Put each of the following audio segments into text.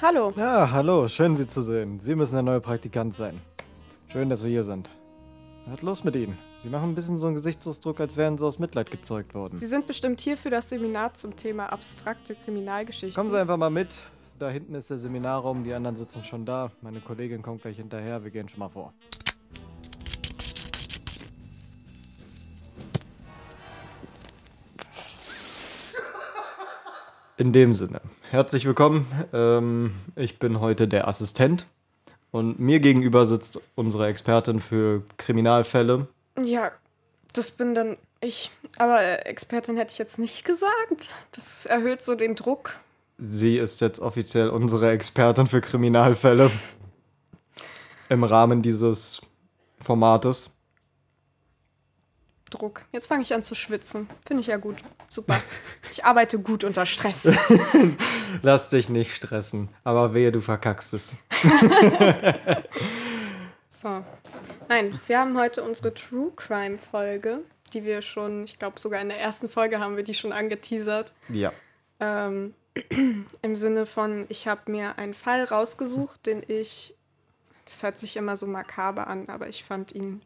Hallo. Ja, hallo, schön Sie zu sehen. Sie müssen der neue Praktikant sein. Schön, dass Sie hier sind. Was los mit Ihnen? Sie machen ein bisschen so einen Gesichtsausdruck, als wären Sie aus Mitleid gezeugt worden. Sie sind bestimmt hier für das Seminar zum Thema abstrakte Kriminalgeschichte. Kommen Sie einfach mal mit. Da hinten ist der Seminarraum, die anderen sitzen schon da. Meine Kollegin kommt gleich hinterher, wir gehen schon mal vor. In dem Sinne, herzlich willkommen. Ähm, ich bin heute der Assistent und mir gegenüber sitzt unsere Expertin für Kriminalfälle. Ja, das bin dann ich. Aber äh, Expertin hätte ich jetzt nicht gesagt. Das erhöht so den Druck. Sie ist jetzt offiziell unsere Expertin für Kriminalfälle im Rahmen dieses Formates. Druck. Jetzt fange ich an zu schwitzen. Finde ich ja gut. Super. Ich arbeite gut unter Stress. Lass dich nicht stressen, aber wehe, du verkackst es. So. Nein, wir haben heute unsere True Crime Folge, die wir schon, ich glaube sogar in der ersten Folge haben wir die schon angeteasert. Ja. Ähm, Im Sinne von, ich habe mir einen Fall rausgesucht, den ich, das hört sich immer so makaber an, aber ich fand ihn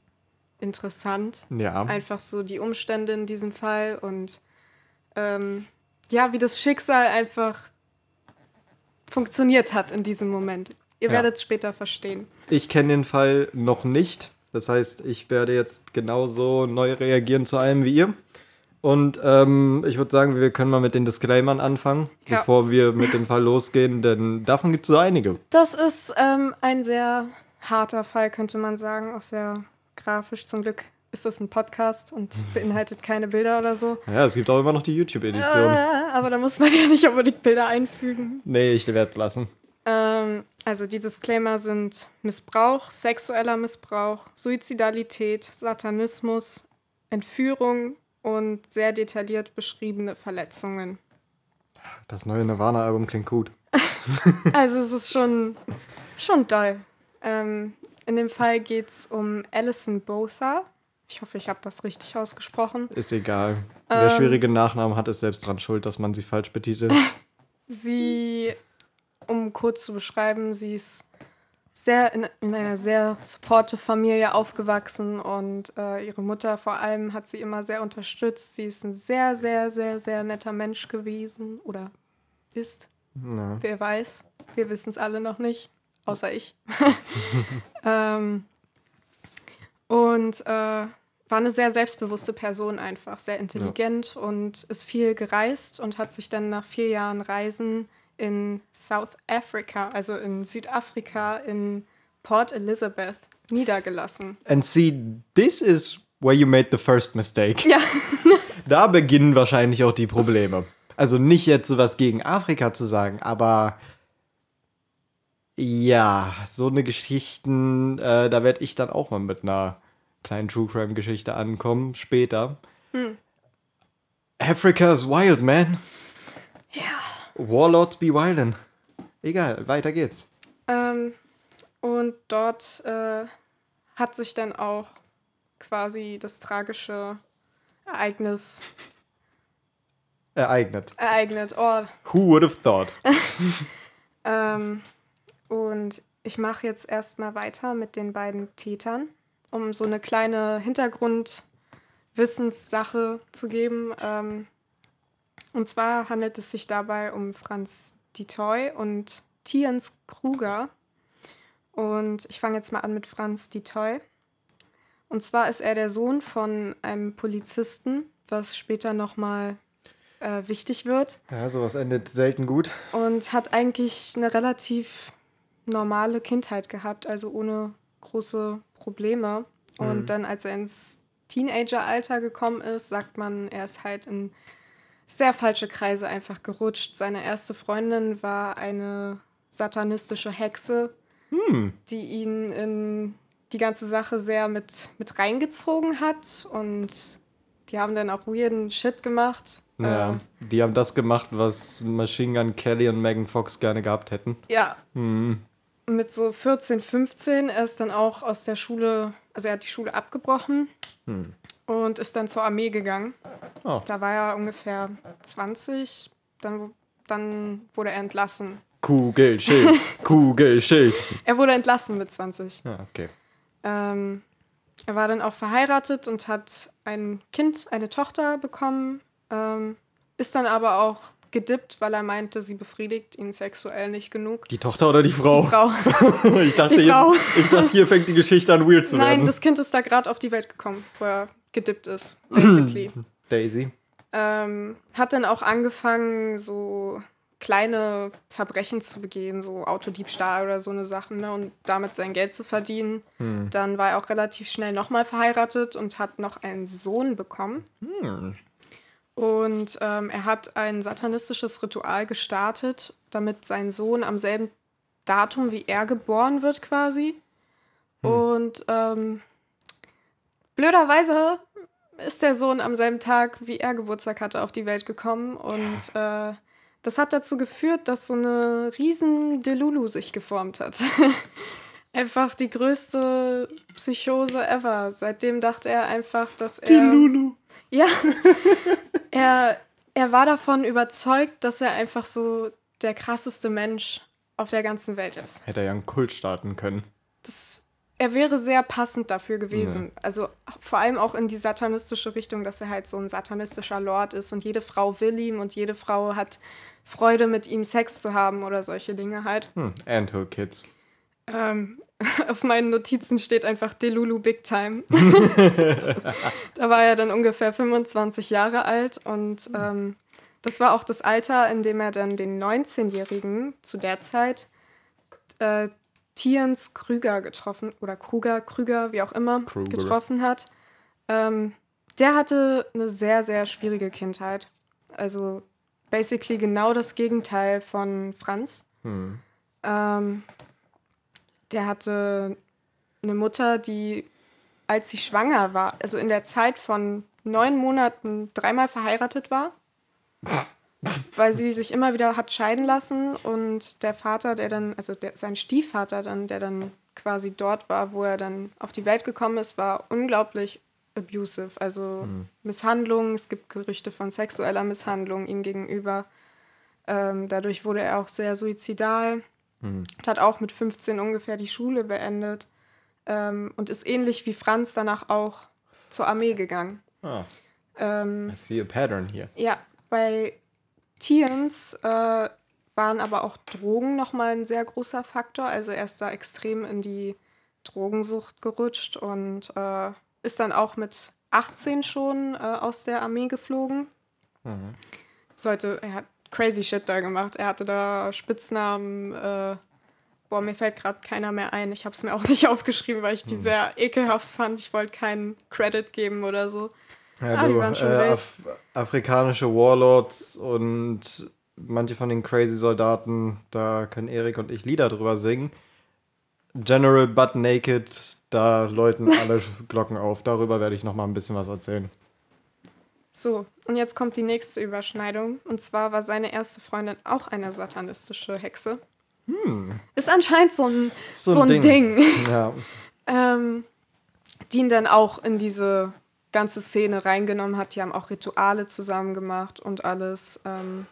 interessant. Ja. Einfach so die Umstände in diesem Fall und ähm, ja, wie das Schicksal einfach funktioniert hat in diesem Moment. Ihr Ja. werdet es später verstehen. Ich kenne den Fall noch nicht. Das heißt, ich werde jetzt genauso neu reagieren zu allem wie ihr. Und ähm, ich würde sagen, wir können mal mit den Disclaimern anfangen, Ja. bevor wir mit dem Fall losgehen, denn davon gibt es so einige. Das ist ähm, ein sehr harter Fall, könnte man sagen. Auch sehr grafisch. Zum Glück ist das ein Podcast und beinhaltet keine Bilder oder so. Ja, es gibt auch immer noch die YouTube-Edition. Äh, aber da muss man ja nicht unbedingt Bilder einfügen. Nee, ich werde es lassen. Ähm, also die Disclaimer sind Missbrauch, sexueller Missbrauch, Suizidalität, Satanismus, Entführung und sehr detailliert beschriebene Verletzungen. Das neue Nirvana-Album klingt gut. Also es ist schon, schon doll. Ähm, in dem Fall geht es um Alison Botha. Ich hoffe, ich habe das richtig ausgesprochen. Ist egal. Wer schwierige Nachnamen hat, ist selbst dran schuld, dass man sie falsch betitelt. Sie, um kurz zu beschreiben, sie ist sehr in, in einer sehr supportive Familie aufgewachsen und äh, ihre Mutter vor allem hat sie immer sehr unterstützt. Sie ist ein sehr, sehr, sehr, sehr netter Mensch gewesen oder ist. Ja. Wer weiß. Wir wissen es alle noch nicht, außer ich. ähm, und äh, war eine sehr selbstbewusste Person einfach, sehr intelligent und ist viel gereist und hat sich dann nach vier Jahren Reisen in South Africa, also in Südafrika, in Port Elizabeth niedergelassen. And see, this is where you made the first mistake. Ja, Da beginnen wahrscheinlich auch die Probleme. Also nicht jetzt sowas gegen Afrika zu sagen, aber ja, so eine Geschichten, äh, da werde ich dann auch mal mit einer kleinen True Crime Geschichte ankommen, später. Africa is wild, man. ja. Warlords be wildin'. Egal, weiter geht's. Ähm, und dort äh, hat sich dann auch quasi das tragische Ereignis Ereignet. ereignet. Oh, Who would have thought? ähm, und ich mache jetzt erstmal weiter mit den beiden Tätern, um so eine kleine Hintergrundwissenssache zu geben. Ähm, und zwar handelt es sich dabei um Franz Ditoy und Tiens Kruger. Und ich fange jetzt mal an mit Franz Ditoy. Und zwar ist er der Sohn von einem Polizisten, was später nochmal äh, wichtig wird Ja, sowas endet selten gut. und hat eigentlich eine relativ normale Kindheit gehabt, also ohne große Probleme. Und dann, als er ins Teenageralter gekommen ist, sagt man, er ist halt in sehr falsche Kreise einfach gerutscht. Seine erste Freundin war eine satanistische Hexe, die ihn in die ganze Sache sehr mit, mit reingezogen hat. Und die haben dann auch weirden Shit gemacht. Ja, Äh, die haben das gemacht, was Machine Gun Kelly und Megan Fox gerne gehabt hätten. Ja. Mit so 14, 15, er ist dann auch aus der Schule, also er hat die Schule abgebrochen und ist dann zur Armee gegangen. Oh. Da war er ungefähr 20, dann, dann wurde er entlassen. Kugelschild, Kugelschild. Er wurde entlassen mit 20. Ja, okay. Ähm, er war dann auch verheiratet und hat ein Kind, eine Tochter bekommen, ähm, ist dann aber auch gedippt, weil er meinte, sie befriedigt ihn sexuell nicht genug. Die Tochter oder die Frau? Die Frau. ich, dachte, Die Frau. Hier, ich dachte, hier fängt die Geschichte an, weird zu Nein, werden. das Kind ist da gerade auf die Welt gekommen, wo er gedippt ist, basically. Daisy. ähm, hat dann auch angefangen, so kleine Verbrechen zu begehen, so Autodiebstahl oder so eine Sachen, ne, und damit sein Geld zu verdienen. Dann war er auch relativ schnell nochmal verheiratet und hat noch einen Sohn bekommen. Und ähm, er hat ein satanistisches Ritual gestartet, damit sein Sohn am selben Datum wie er geboren wird, quasi. Und ähm, blöderweise ist der Sohn am selben Tag, wie er Geburtstag hatte, auf die Welt gekommen. Und äh, das hat dazu geführt, dass so eine riesen Delulu sich geformt hat. einfach die größte Psychose ever. Seitdem dachte er einfach, dass er. Lulu. Ja. er, er war davon überzeugt, dass er einfach so der krasseste Mensch auf der ganzen Welt ist. Hätte er ja einen Kult starten können. Das, er wäre sehr passend dafür gewesen. Also vor allem auch in die satanistische Richtung, dass er halt so ein satanistischer Lord ist und jede Frau will ihm und jede Frau hat Freude mit ihm Sex zu haben oder solche Dinge halt. Hm, Anthill Kids. Ähm, auf meinen Notizen steht einfach Delulu Big Time. da war er dann ungefähr 25 Jahre alt und ähm, das war auch das Alter, in dem er dann den 19-Jährigen zu der Zeit äh, Tiens Krüger getroffen oder Kruger, Krüger, wie auch immer, Kruger. getroffen hat. Ähm, der hatte eine sehr, sehr schwierige Kindheit. Also basically genau das Gegenteil von Franz. Ähm, der hatte eine Mutter, die, als sie schwanger war, also in der Zeit von neun Monaten dreimal verheiratet war, weil sie sich immer wieder hat scheiden lassen und der Vater, der dann, also der, sein Stiefvater dann, der dann quasi dort war, wo er dann auf die Welt gekommen ist, war unglaublich abusive, also Misshandlung, es gibt Gerüchte von sexueller Misshandlung ihm gegenüber. Ähm, dadurch wurde er auch sehr suizidal und hat auch mit 15 ungefähr die Schule beendet ähm, und ist ähnlich wie Franz danach auch zur Armee gegangen. Ah, Ähm, I see a pattern hier. ja, bei Tiens äh, waren aber auch Drogen nochmal ein sehr großer Faktor. Also er ist da extrem in die Drogensucht gerutscht und äh, ist dann auch mit 18 schon äh, aus der Armee geflogen. Sollte, er hat crazy shit da gemacht. Er hatte da Spitznamen. Äh, boah, mir fällt gerade keiner mehr ein. Ich habe es mir auch nicht aufgeschrieben, weil ich die sehr ekelhaft fand. Ich wollte keinen Credit geben oder so. Ja, Ah, du, äh. Af afrikanische Warlords und manche von den crazy Soldaten, da können Erik und ich Lieder drüber singen. General Butt Naked, da läuten alle Glocken auf. Darüber werde ich noch mal ein bisschen was erzählen. So, und jetzt kommt die nächste Überschneidung. Und zwar war seine erste Freundin auch eine satanistische Hexe. Ist anscheinend so ein, so ein, Ding, Ja, ähm, die ihn dann auch in diese ganze Szene reingenommen hat. Die haben auch Rituale zusammen gemacht und alles. Ähm,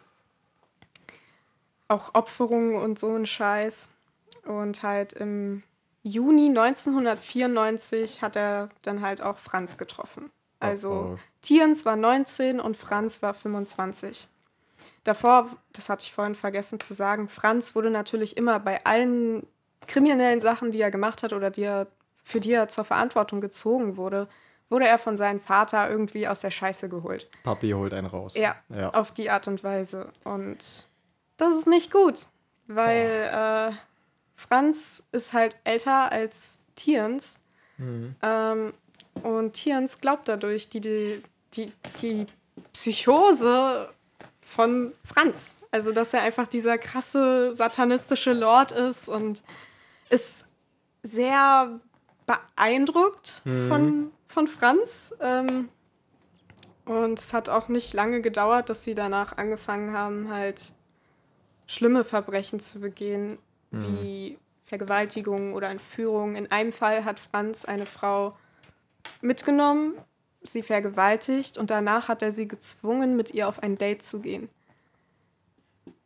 auch Opferungen und so ein Scheiß. Und halt im Juni 1994 hat er dann halt auch Franz getroffen. Also Oh, oh. Tiens war 19 und Franz war 25. Davor, das hatte ich vorhin vergessen zu sagen, Franz wurde natürlich immer bei allen kriminellen Sachen, die er gemacht hat oder die er, für die er zur Verantwortung gezogen wurde, wurde er von seinem Vater irgendwie aus der Scheiße geholt. Papi holt einen raus. Ja, Ja. auf die Art und Weise. Und das ist nicht gut, weil äh, Franz ist halt älter als Tiens. Ähm, und Tiens glaubt dadurch die, die, die, die Psychose von Franz. Also, dass er einfach dieser krasse satanistische Lord ist und ist sehr beeindruckt von, von Franz. Ähm, und es hat auch nicht lange gedauert, dass sie danach angefangen haben, halt schlimme Verbrechen zu begehen, wie Vergewaltigung oder Entführung. In einem Fall hat Franz eine Frau mitgenommen, sie vergewaltigt und danach hat er sie gezwungen, mit ihr auf ein Date zu gehen.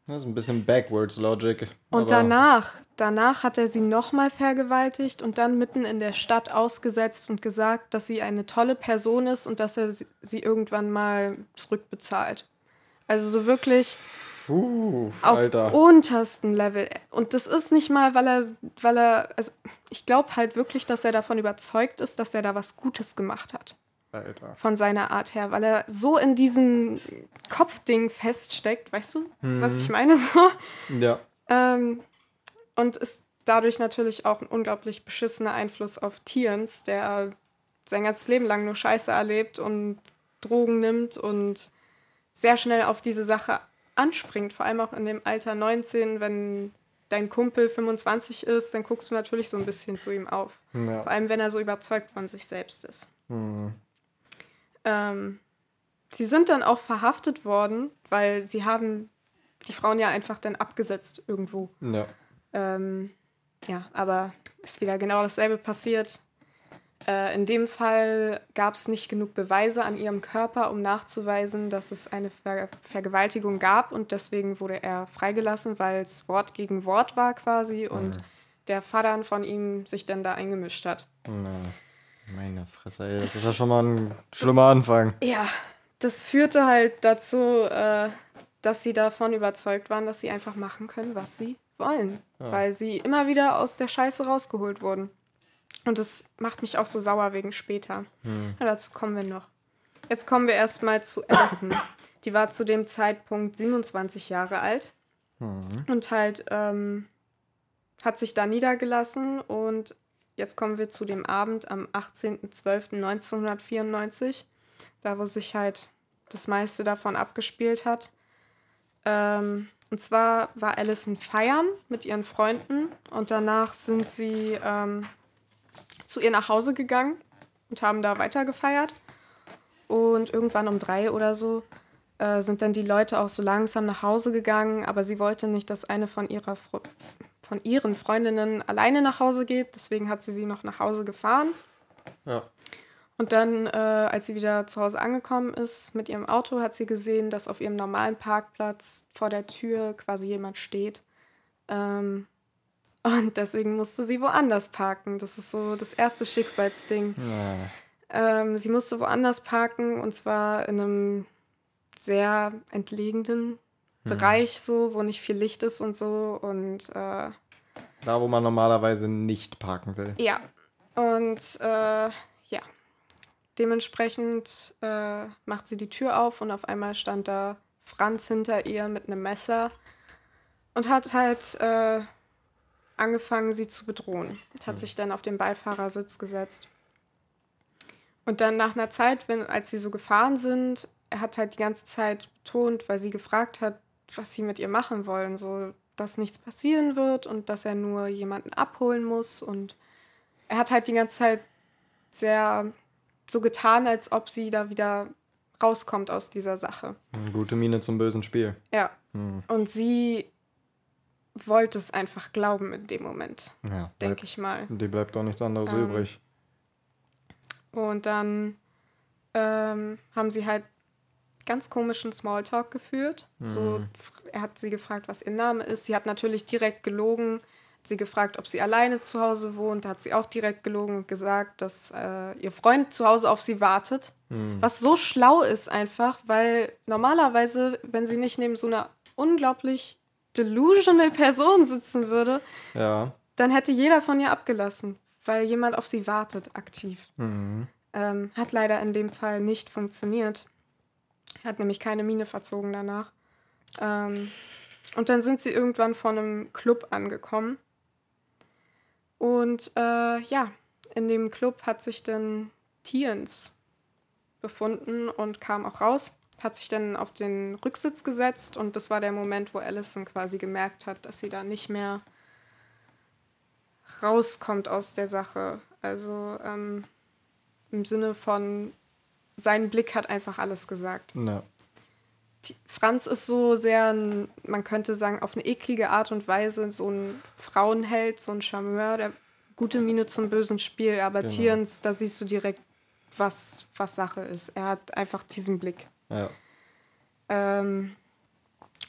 Das ist ein bisschen backwards Logic. Und danach, danach hat er sie nochmal vergewaltigt und dann mitten in der Stadt ausgesetzt und gesagt, dass sie eine tolle Person ist und dass er sie irgendwann mal zurückbezahlt. Also so wirklich Puh, auf Alter. untersten Level. Und das ist nicht mal, weil er, weil er, also ich glaube halt wirklich, dass er davon überzeugt ist, dass er da was Gutes gemacht hat. Alter. Von seiner Art her, weil er so in diesem Kopfding feststeckt, weißt du, was ich meine so? Ja. Ähm, und ist dadurch natürlich auch ein unglaublich beschissener Einfluss auf Tiens, der sein ganzes Leben lang nur Scheiße erlebt und Drogen nimmt und sehr schnell auf diese Sache anspringt, vor allem auch in dem Alter 19, wenn dein Kumpel 25 ist, dann guckst du natürlich so ein bisschen zu ihm auf. Ja. Vor allem, wenn er so überzeugt von sich selbst ist. Hm. Ähm, sie sind dann auch verhaftet worden, weil sie haben die Frauen ja einfach dann abgesetzt irgendwo. Ja. Ähm, ja, aber ist wieder genau dasselbe passiert. Äh, in dem Fall gab es nicht genug Beweise an ihrem Körper, um nachzuweisen, dass es eine Ver Vergewaltigung gab und deswegen wurde er freigelassen, weil es Wort gegen Wort war quasi und der Vater von ihm sich dann da eingemischt hat. Na, meine Fresse, ey. Das ist ja schon mal ein schlimmer Anfang. Ja, das führte halt dazu, äh, dass sie davon überzeugt waren, dass sie einfach machen können, was sie wollen. Weil sie immer wieder aus der Scheiße rausgeholt wurden. Und das macht mich auch so sauer wegen später. Ja, dazu kommen wir noch. Jetzt kommen wir erstmal zu Alison. Die war zu dem Zeitpunkt 27 Jahre alt und halt ähm, hat sich da niedergelassen. Und jetzt kommen wir zu dem Abend am 18.12.1994, da wo sich halt das meiste davon abgespielt hat. Ähm, und zwar war Alison feiern mit ihren Freunden und danach sind sie ähm, zu ihr nach Hause gegangen und haben da weiter gefeiert. Und irgendwann um drei oder so äh, sind dann die Leute auch so langsam nach Hause gegangen, aber sie wollte nicht, dass eine von, ihrer Fre von ihren Freundinnen alleine nach Hause geht. Deswegen hat sie sie noch nach Hause gefahren. Ja. Und dann, äh, als sie wieder zu Hause angekommen ist mit ihrem Auto, hat sie gesehen, dass auf ihrem normalen Parkplatz vor der Tür quasi jemand steht. Ähm, und deswegen musste sie woanders parken. Das ist so das erste Schicksalsding. Ja. Ähm, sie musste woanders parken und zwar in einem sehr entlegenen Bereich, so, wo nicht viel Licht ist und so. Und äh, Da, wo man normalerweise nicht parken will. ja. Und äh, ja. Dementsprechend äh, macht sie die Tür auf und auf einmal stand da Franz hinter ihr mit einem Messer und hat halt äh, angefangen, sie zu bedrohen. Und hat sich dann auf den Beifahrersitz gesetzt. Und dann nach einer Zeit, wenn, als sie so gefahren sind, er hat halt die ganze Zeit betont, weil sie gefragt hat, was sie mit ihr machen wollen, so dass nichts passieren wird und dass er nur jemanden abholen muss. Und er hat halt die ganze Zeit sehr so getan, als ob sie da wieder rauskommt aus dieser Sache. Gute Miene zum bösen Spiel. Ja. Und sie wollte es einfach glauben in dem Moment, Ja. denke ich mal. Die bleibt auch nichts anderes Ähm, übrig. Und dann ähm, haben sie halt ganz komischen Smalltalk geführt. So, er hat sie gefragt, was ihr Name ist. Sie hat natürlich direkt gelogen. Sie gefragt, ob sie alleine zu Hause wohnt. Da hat sie auch direkt gelogen und gesagt, dass äh, ihr Freund zu Hause auf sie wartet. Was so schlau ist einfach, weil normalerweise, wenn sie nicht neben so einer unglaublich delusional Person sitzen würde, Ja. dann hätte jeder von ihr abgelassen, weil jemand auf sie wartet, aktiv. Mhm. Ähm, hat leider in dem Fall nicht funktioniert. Er hat nämlich keine Miene verzogen danach. Ähm, und dann sind sie irgendwann vor einem Club angekommen. Und äh, ja, in dem Club hat sich dann Tiens befunden und kam auch raus. Hat sich dann auf den Rücksitz gesetzt und das war der Moment, wo Allison quasi gemerkt hat, dass sie da nicht mehr rauskommt aus der Sache. Also ähm, im Sinne von, sein Blick hat einfach alles gesagt. Ja. Franz ist so sehr, ein, man könnte sagen, auf eine eklige Art und Weise so ein Frauenheld, so ein Charmeur, der gute Miene zum bösen Spiel, aber Genau. Tierens, da siehst du direkt, was, was Sache ist. Er hat einfach diesen Blick. Ja. Ähm,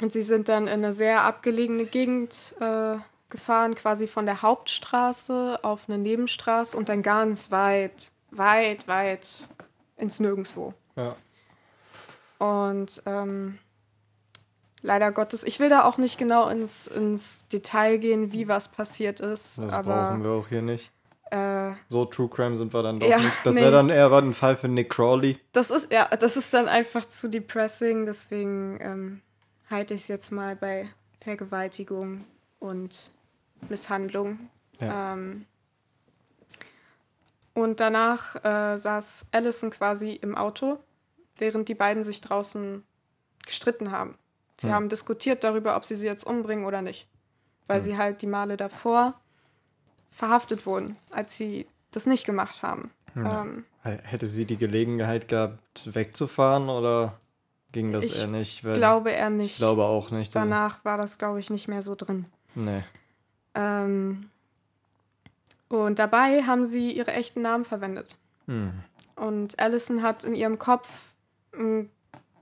Und sie sind dann in eine sehr abgelegene Gegend äh, gefahren, quasi von der Hauptstraße auf eine Nebenstraße und dann ganz weit, weit, weit ins Nirgendwo. Ja. Und ähm, leider Gottes, ich will da auch nicht genau ins, ins Detail gehen, wie was passiert ist. Das aber brauchen wir auch hier nicht. äh, So True Crime sind wir dann doch Ja, nicht. Das nee. wäre dann eher ein Fall für Nick Crawley. das ist ja, das ist dann einfach zu depressing, deswegen ähm, halte ich es jetzt mal bei Vergewaltigung und Misshandlung. Ja. Ähm, und danach äh, saß Allison quasi im Auto, während die beiden sich draußen gestritten haben. Sie Hm. haben diskutiert darüber, ob sie sie jetzt umbringen oder nicht. Weil Hm. sie halt die Male davor verhaftet wurden, als sie das nicht gemacht haben. Ja. Ähm, H- Hätte sie die Gelegenheit gehabt, wegzufahren oder ging das Ich eher nicht? Weil glaube er nicht. Ich glaube auch nicht. Danach war das, glaube ich, nicht mehr so drin. Nee. Ähm, und dabei haben sie ihre echten Namen verwendet. Hm. Und Allison hat in ihrem Kopf eine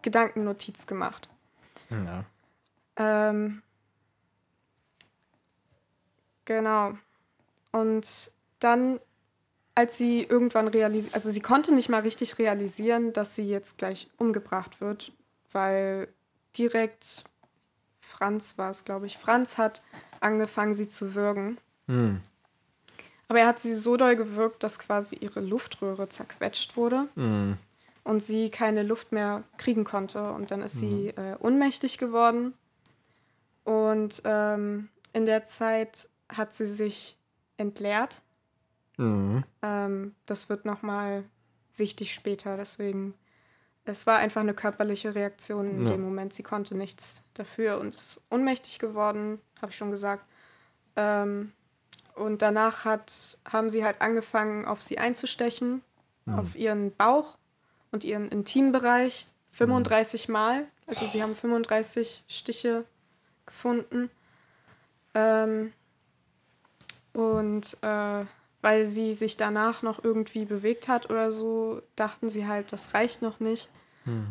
Gedankennotiz gemacht. Ja. Ähm, genau. Und dann, als sie irgendwann realisiert, also sie konnte nicht mal richtig realisieren, dass sie jetzt gleich umgebracht wird, weil direkt Franz war es, glaube ich. Franz hat angefangen, sie zu würgen. Hm. Aber er hat sie so doll gewürgt, dass quasi ihre Luftröhre zerquetscht wurde Hm. und sie keine Luft mehr kriegen konnte. Und dann ist sie äh, ohnmächtig geworden. Und ähm, in der Zeit hat sie sich entleert. Hm. Ähm, das wird nochmal wichtig später. Deswegen, es war einfach eine körperliche Reaktion in Ja. dem Moment. Sie konnte nichts dafür und ist ohnmächtig geworden, habe ich schon gesagt. Ähm, und danach hat, haben sie halt angefangen, auf sie einzustechen, auf ihren Bauch und ihren Intimbereich 35 Mal. Also sie haben 35 Stiche gefunden. Ähm, und äh, weil sie sich danach noch irgendwie bewegt hat oder so, dachten sie halt, das reicht noch nicht.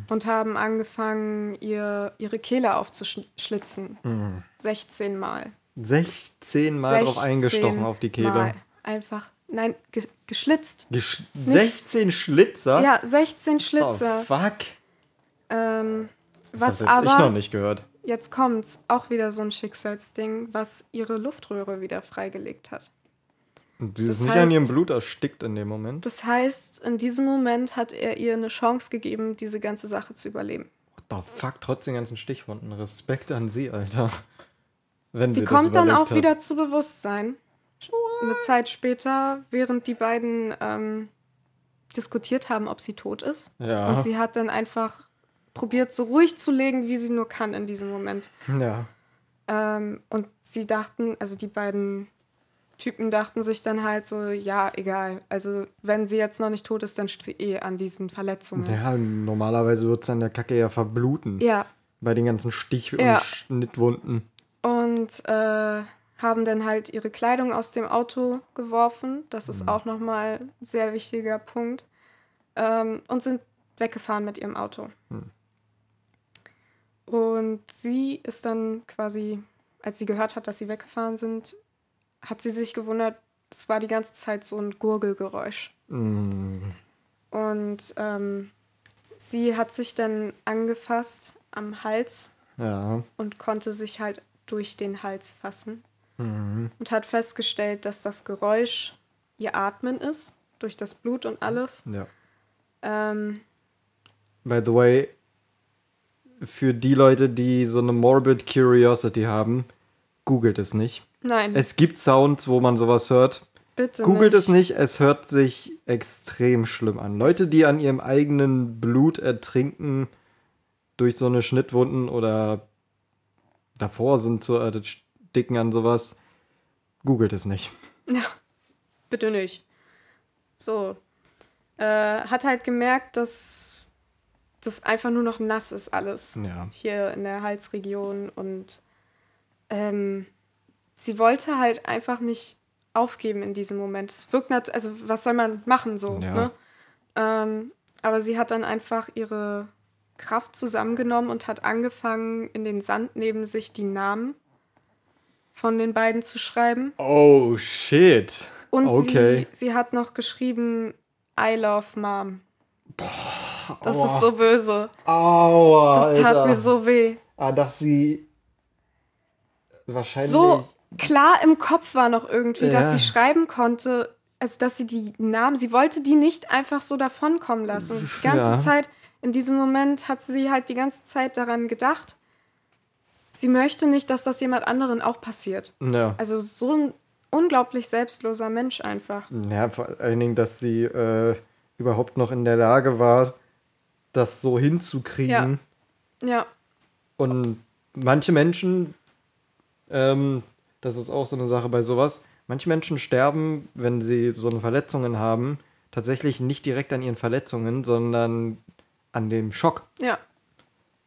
Und haben angefangen, ihr, ihre Kehle aufzuschlitzen. Hm. 16 Mal. 16 Mal drauf 16 eingestochen auf die Kehle. Mal. Einfach, nein, ge geschlitzt. Gesch 16 Schlitzer? Ja, 16 Oh, Schlitzer. fuck. ähm, Das was hab jetzt ich noch aber, nicht gehört. jetzt kommt's, auch wieder so ein Schicksalsding, was ihre Luftröhre wieder freigelegt hat. Und sie ist das nicht an heißt- ihrem Blut erstickt in dem Moment. Das heißt, in diesem Moment hat er ihr eine Chance gegeben, diese ganze Sache zu überleben. What the fuck, trotz den ganzen Stichwunden. Respekt an sie, Alter. Wenn Sie kommt dann auch hat. wieder zu Bewusstsein. Eine Zeit später, während die beiden ähm, diskutiert haben, ob sie tot ist. Ja. Und sie hat dann einfach probiert, so ruhig zu legen, wie sie nur kann in diesem Moment. Ja. Ähm, und sie dachten, also die beiden Typen dachten sich dann halt so, ja, egal. Also wenn sie jetzt noch nicht tot ist, dann stirbt sie eh an diesen Verletzungen. Ja, normalerweise wird es an der Kacke ja verbluten. Ja, Bei den ganzen Stich- und Ja. Schnittwunden. Und äh, haben dann halt ihre Kleidung aus dem Auto geworfen. Das ist auch nochmal ein sehr wichtiger Punkt. Ähm, und sind weggefahren mit ihrem Auto. Und sie ist dann quasi, als sie gehört hat, dass sie weggefahren sind, hat sie sich gewundert, es war die ganze Zeit so ein Gurgelgeräusch. Mm. Und ähm, sie hat sich dann angefasst am Hals Ja. und konnte sich halt durch den Hals fassen Mhm. und hat festgestellt, dass das Geräusch ihr Atmen ist, durch das Blut und alles. Ja. Ähm, By the way, für die Leute, die so eine morbid Curiosity haben, googelt es nicht. nein, Es gibt Sounds, wo man sowas hört. bitte Googelt nicht. es nicht, es hört sich extrem schlimm an. Leute, die an ihrem eigenen Blut ertrinken durch so eine Schnittwunden oder davor sind so äh, dicken an sowas, googelt es nicht. Ja, bitte nicht. So. Äh, hat halt gemerkt, dass das einfach nur noch nass ist alles. Ja. Hier in der Halsregion. Und ähm, sie wollte halt einfach nicht aufgeben in diesem Moment. Es wirkt nat also was soll man machen so, Ja. ne? Ähm, aber sie hat dann einfach ihre Kraft zusammengenommen und hat angefangen, in den Sand neben sich die Namen von den beiden zu schreiben. Oh, shit. Und okay. sie, sie hat noch geschrieben, I love mom. das ist so böse. Aua. Das tat Alter. mir so weh. Ah, dass sie wahrscheinlich. So klar im Kopf war noch irgendwie, dass Ja. sie schreiben konnte, also dass sie die Namen, sie wollte die nicht einfach so davonkommen lassen. Die ganze Ja. Zeit, in diesem Moment hat sie halt die ganze Zeit daran gedacht, sie möchte nicht, dass das jemand anderen auch passiert. Ja. Also so ein unglaublich selbstloser Mensch einfach. Ja, vor allen Dingen, dass sie äh, überhaupt noch in der Lage war, das so hinzukriegen. Ja, Und manche Menschen, ähm, das ist auch so eine Sache bei sowas, manche Menschen sterben, wenn sie so eine Verletzungen haben, tatsächlich nicht direkt an ihren Verletzungen, sondern an dem Schock. ja.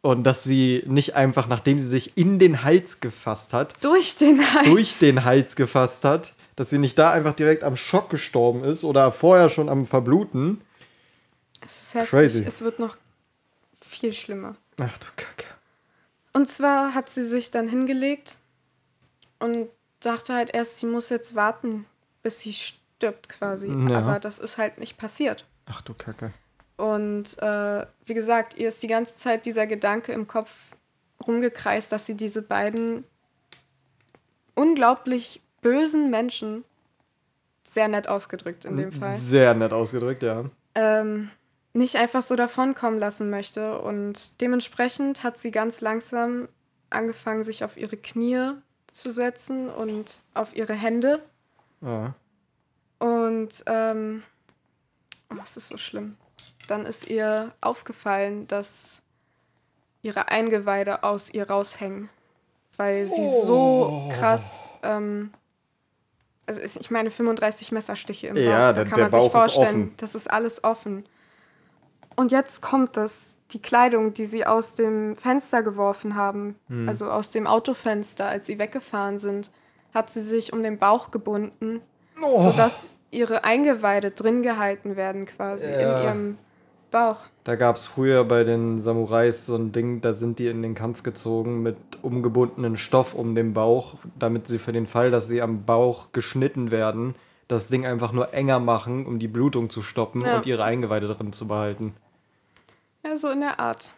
Und dass sie nicht einfach, nachdem sie sich in den Hals gefasst hat, Durch den Hals. durch den Hals gefasst hat, dass sie nicht da einfach direkt am Schock gestorben ist oder vorher schon am Verbluten. Es ist heftig. Crazy. Es wird noch viel schlimmer. Ach du Kacke. Und zwar hat sie sich dann hingelegt und dachte halt erst, sie muss jetzt warten, bis sie stirbt quasi. Ja. Aber das ist halt nicht passiert. Ach du Kacke. Und äh, wie gesagt, ihr ist die ganze Zeit dieser Gedanke im Kopf rumgekreist, dass sie diese beiden unglaublich bösen Menschen, sehr nett ausgedrückt in dem Fall, Sehr nett ausgedrückt, ja. ähm, nicht einfach so davonkommen lassen möchte. Und dementsprechend hat sie ganz langsam angefangen, sich auf ihre Knie zu setzen und auf ihre Hände. ja. Und ähm, oh, es ist so schlimm. Dann ist ihr aufgefallen, dass ihre Eingeweide aus ihr raushängen, weil sie so krass, ähm, also ich meine 35 Messerstiche im Bauch, Ja, da der- kann man sich vorstellen, das ist alles offen. Und jetzt kommt es, die Kleidung, die sie aus dem Fenster geworfen haben, Hm. also aus dem Autofenster, als sie weggefahren sind, hat sie sich um den Bauch gebunden, Oh. sodass ihre Eingeweide drin gehalten werden quasi Ja. in ihrem Bauch. Da gab es früher bei den Samurais so ein Ding, da sind die in den Kampf gezogen mit umgebundenen Stoff um den Bauch, damit sie für den Fall, dass sie am Bauch geschnitten werden, das Ding einfach nur enger machen, um die Blutung zu stoppen Ja. und ihre Eingeweide drin zu behalten. Ja, so in der Art.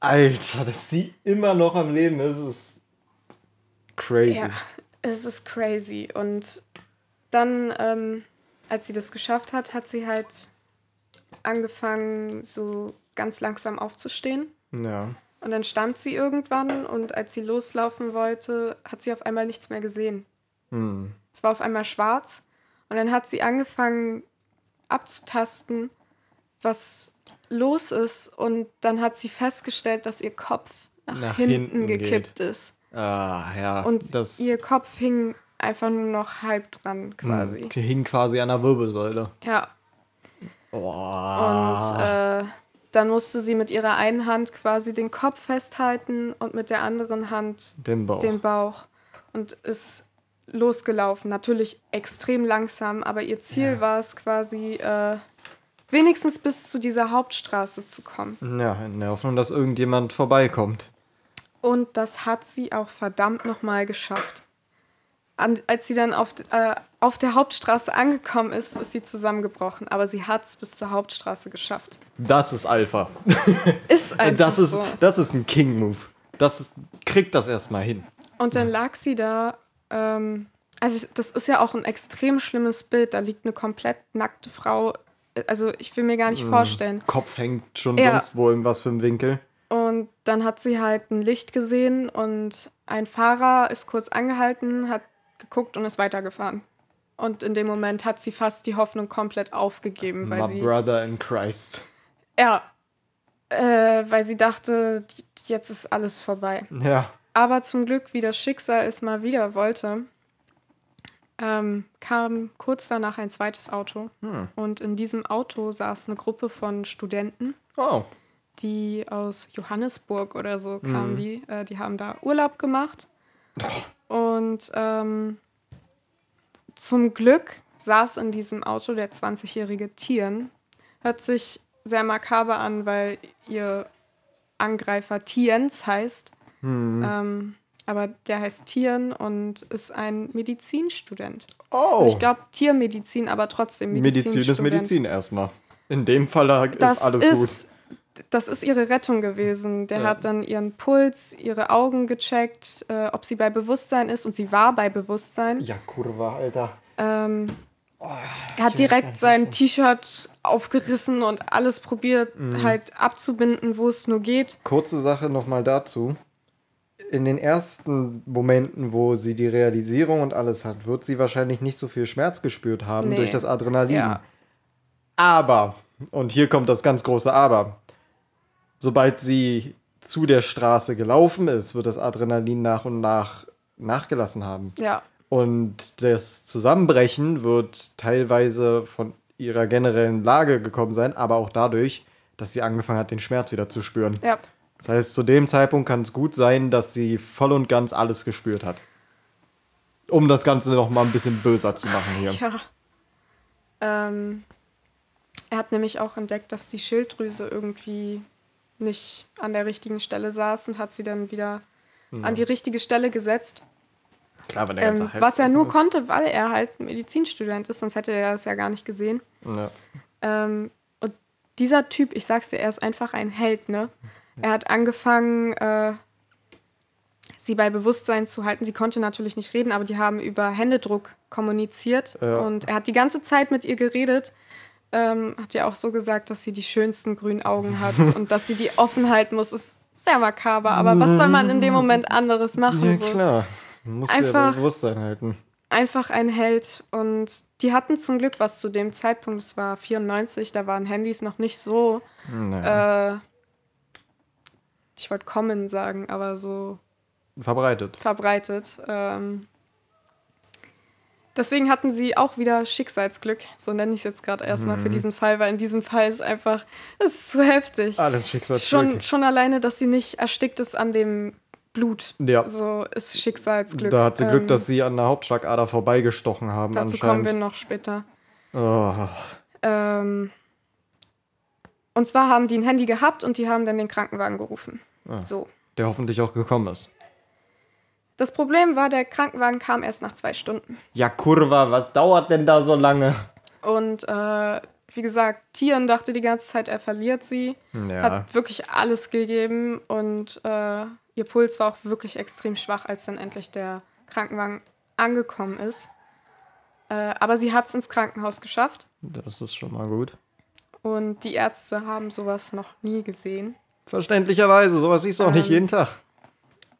Alter, dass sie immer noch am Leben ist, ist crazy. Ja, es ist crazy. Und dann, ähm, als sie das geschafft hat, hat sie halt angefangen, so ganz langsam aufzustehen. Ja. Und dann stand sie irgendwann und als sie loslaufen wollte, hat sie auf einmal nichts mehr gesehen. Hm. Es war auf einmal schwarz und dann hat sie angefangen abzutasten, was los ist und dann hat sie festgestellt, dass ihr Kopf nach, Nach hinten, hinten gekippt ist Ah, ja. und ihr Kopf hing einfach nur noch halb dran quasi. hm, hing quasi an der Wirbelsäule. Ja, Oh. und äh, dann musste sie mit ihrer einen Hand quasi den Kopf festhalten und mit der anderen Hand den Bauch. den Bauch und ist losgelaufen. Natürlich extrem langsam, aber ihr Ziel Ja. war es quasi, äh, wenigstens bis zu dieser Hauptstraße zu kommen. ja, in der Hoffnung, dass irgendjemand vorbeikommt. Und das hat sie auch verdammt nochmal geschafft. An, als sie dann auf, äh, auf der Hauptstraße angekommen ist, ist sie zusammengebrochen. Aber sie hat es bis zur Hauptstraße geschafft. Das ist Alpha. Ist einfach das, ist, so. das ist ein King-Move. Das ist, kriegt das erstmal hin. Und dann lag sie da. Ähm, also, das ist ja auch ein extrem schlimmes Bild. Da liegt eine komplett nackte Frau. Also, ich will mir gar nicht vorstellen. Kopf hängt schon Ja. sonst wo in was für einem Winkel. Und dann hat sie halt ein Licht gesehen und ein Fahrer ist kurz angehalten, hat geguckt und ist weitergefahren. Und in dem Moment hat sie fast die Hoffnung komplett aufgegeben, weil My sie. brother in Christ. Ja. Äh, weil sie dachte, jetzt ist alles vorbei. Ja. Aber zum Glück, wie das Schicksal es mal wieder wollte, ähm, kam kurz danach ein zweites Auto. Hm. Und in diesem Auto saß eine Gruppe von Studenten, Oh. die aus Johannesburg oder so kamen. Die, äh, die haben da Urlaub gemacht. Und ähm, zum Glück saß in diesem Auto der 20-jährige Tieren. Hört sich sehr makaber an, weil ihr Angreifer Tiens heißt. Hm. Ähm, aber der heißt Tieren und ist ein Medizinstudent. Oh. Also ich glaube Tiermedizin, aber trotzdem Medizin ist Medizinstudent. Medizin erstmal. In dem Fall ist Das alles ist, gut. Das ist ihre Rettung gewesen. Der Ja. hat dann ihren Puls, ihre Augen gecheckt, äh, ob sie bei Bewusstsein ist und sie war bei Bewusstsein. Ja, Kurva, Alter. Ähm, Oh, er hat direkt sein T-Shirt aufgerissen und alles probiert, Mhm. halt abzubinden, wo es nur geht. Kurze Sache nochmal dazu. In den ersten Momenten, wo sie die Realisierung und alles hat, wird sie wahrscheinlich nicht so viel Schmerz gespürt haben Nee. durch das Adrenalin. Ja. Aber, und hier kommt das ganz große Aber, sobald sie zu der Straße gelaufen ist, wird das Adrenalin nach und nach nachgelassen haben. Ja, Und das Zusammenbrechen wird teilweise von ihrer generellen Lage gekommen sein, aber auch dadurch, dass sie angefangen hat, den Schmerz wieder zu spüren. ja. Das heißt, zu dem Zeitpunkt kann es gut sein, dass sie voll und ganz alles gespürt hat. Um das Ganze noch mal ein bisschen böser zu machen hier. Ja. Ähm, er hat nämlich auch entdeckt, dass die Schilddrüse irgendwie nicht an der richtigen Stelle saß und hat sie dann wieder an die richtige Stelle gesetzt. Klar, wenn der Ähm, ganze Hals was er nur ist. konnte, weil er halt Medizinstudent ist, sonst hätte er das ja gar nicht gesehen. Ja. Ähm, und dieser Typ, ich sag's dir, er ist einfach ein Held, ne? Er hat angefangen, äh, sie bei Bewusstsein zu halten. Sie konnte natürlich nicht reden, aber die haben über Händedruck kommuniziert. Ja. Und er hat die ganze Zeit mit ihr geredet. Ähm, hat ja auch so gesagt, dass sie die schönsten grünen Augen hat und dass sie die offen halten muss. Ist sehr makaber, aber was soll man in dem Moment anderes machen? Ja, so? klar. Man muss ja Einfach- bei Bewusstsein halten. einfach ein Held. Und die hatten zum Glück was zu dem Zeitpunkt, es war 94, da waren Handys noch nicht so, Naja. äh, ich wollte kommen sagen, aber so Verbreitet. verbreitet. Ähm, deswegen hatten sie auch wieder Schicksalsglück, so nenne ich es jetzt gerade erstmal Mhm. für diesen Fall, weil in diesem Fall ist einfach, es ist zu heftig. Alles Schicksalsglück. Schon, schon alleine, dass sie nicht erstickt ist an dem Blut. Ja. So ist Schicksalsglück. Da hat sie Glück, Ähm, dass sie an der Hauptschlagader vorbeigestochen haben Dazu kommen wir noch später. Oh, Ähm, und zwar haben die ein Handy gehabt und die haben dann den Krankenwagen gerufen. Ah. So. der hoffentlich auch gekommen ist. Das Problem war, der Krankenwagen kam erst nach zwei Stunden. Ja, Kurva, was dauert denn da so lange? Und äh, wie gesagt, Tieren dachte die ganze Zeit, er verliert sie. Ja. Hat wirklich alles gegeben und äh, ihr Puls war auch wirklich extrem schwach, als dann endlich der Krankenwagen angekommen ist. Äh, aber sie hat es ins Krankenhaus geschafft Das ist schon mal gut. und die Ärzte haben sowas noch nie gesehen. Verständlicherweise, sowas siehst du auch nicht Ähm, jeden Tag.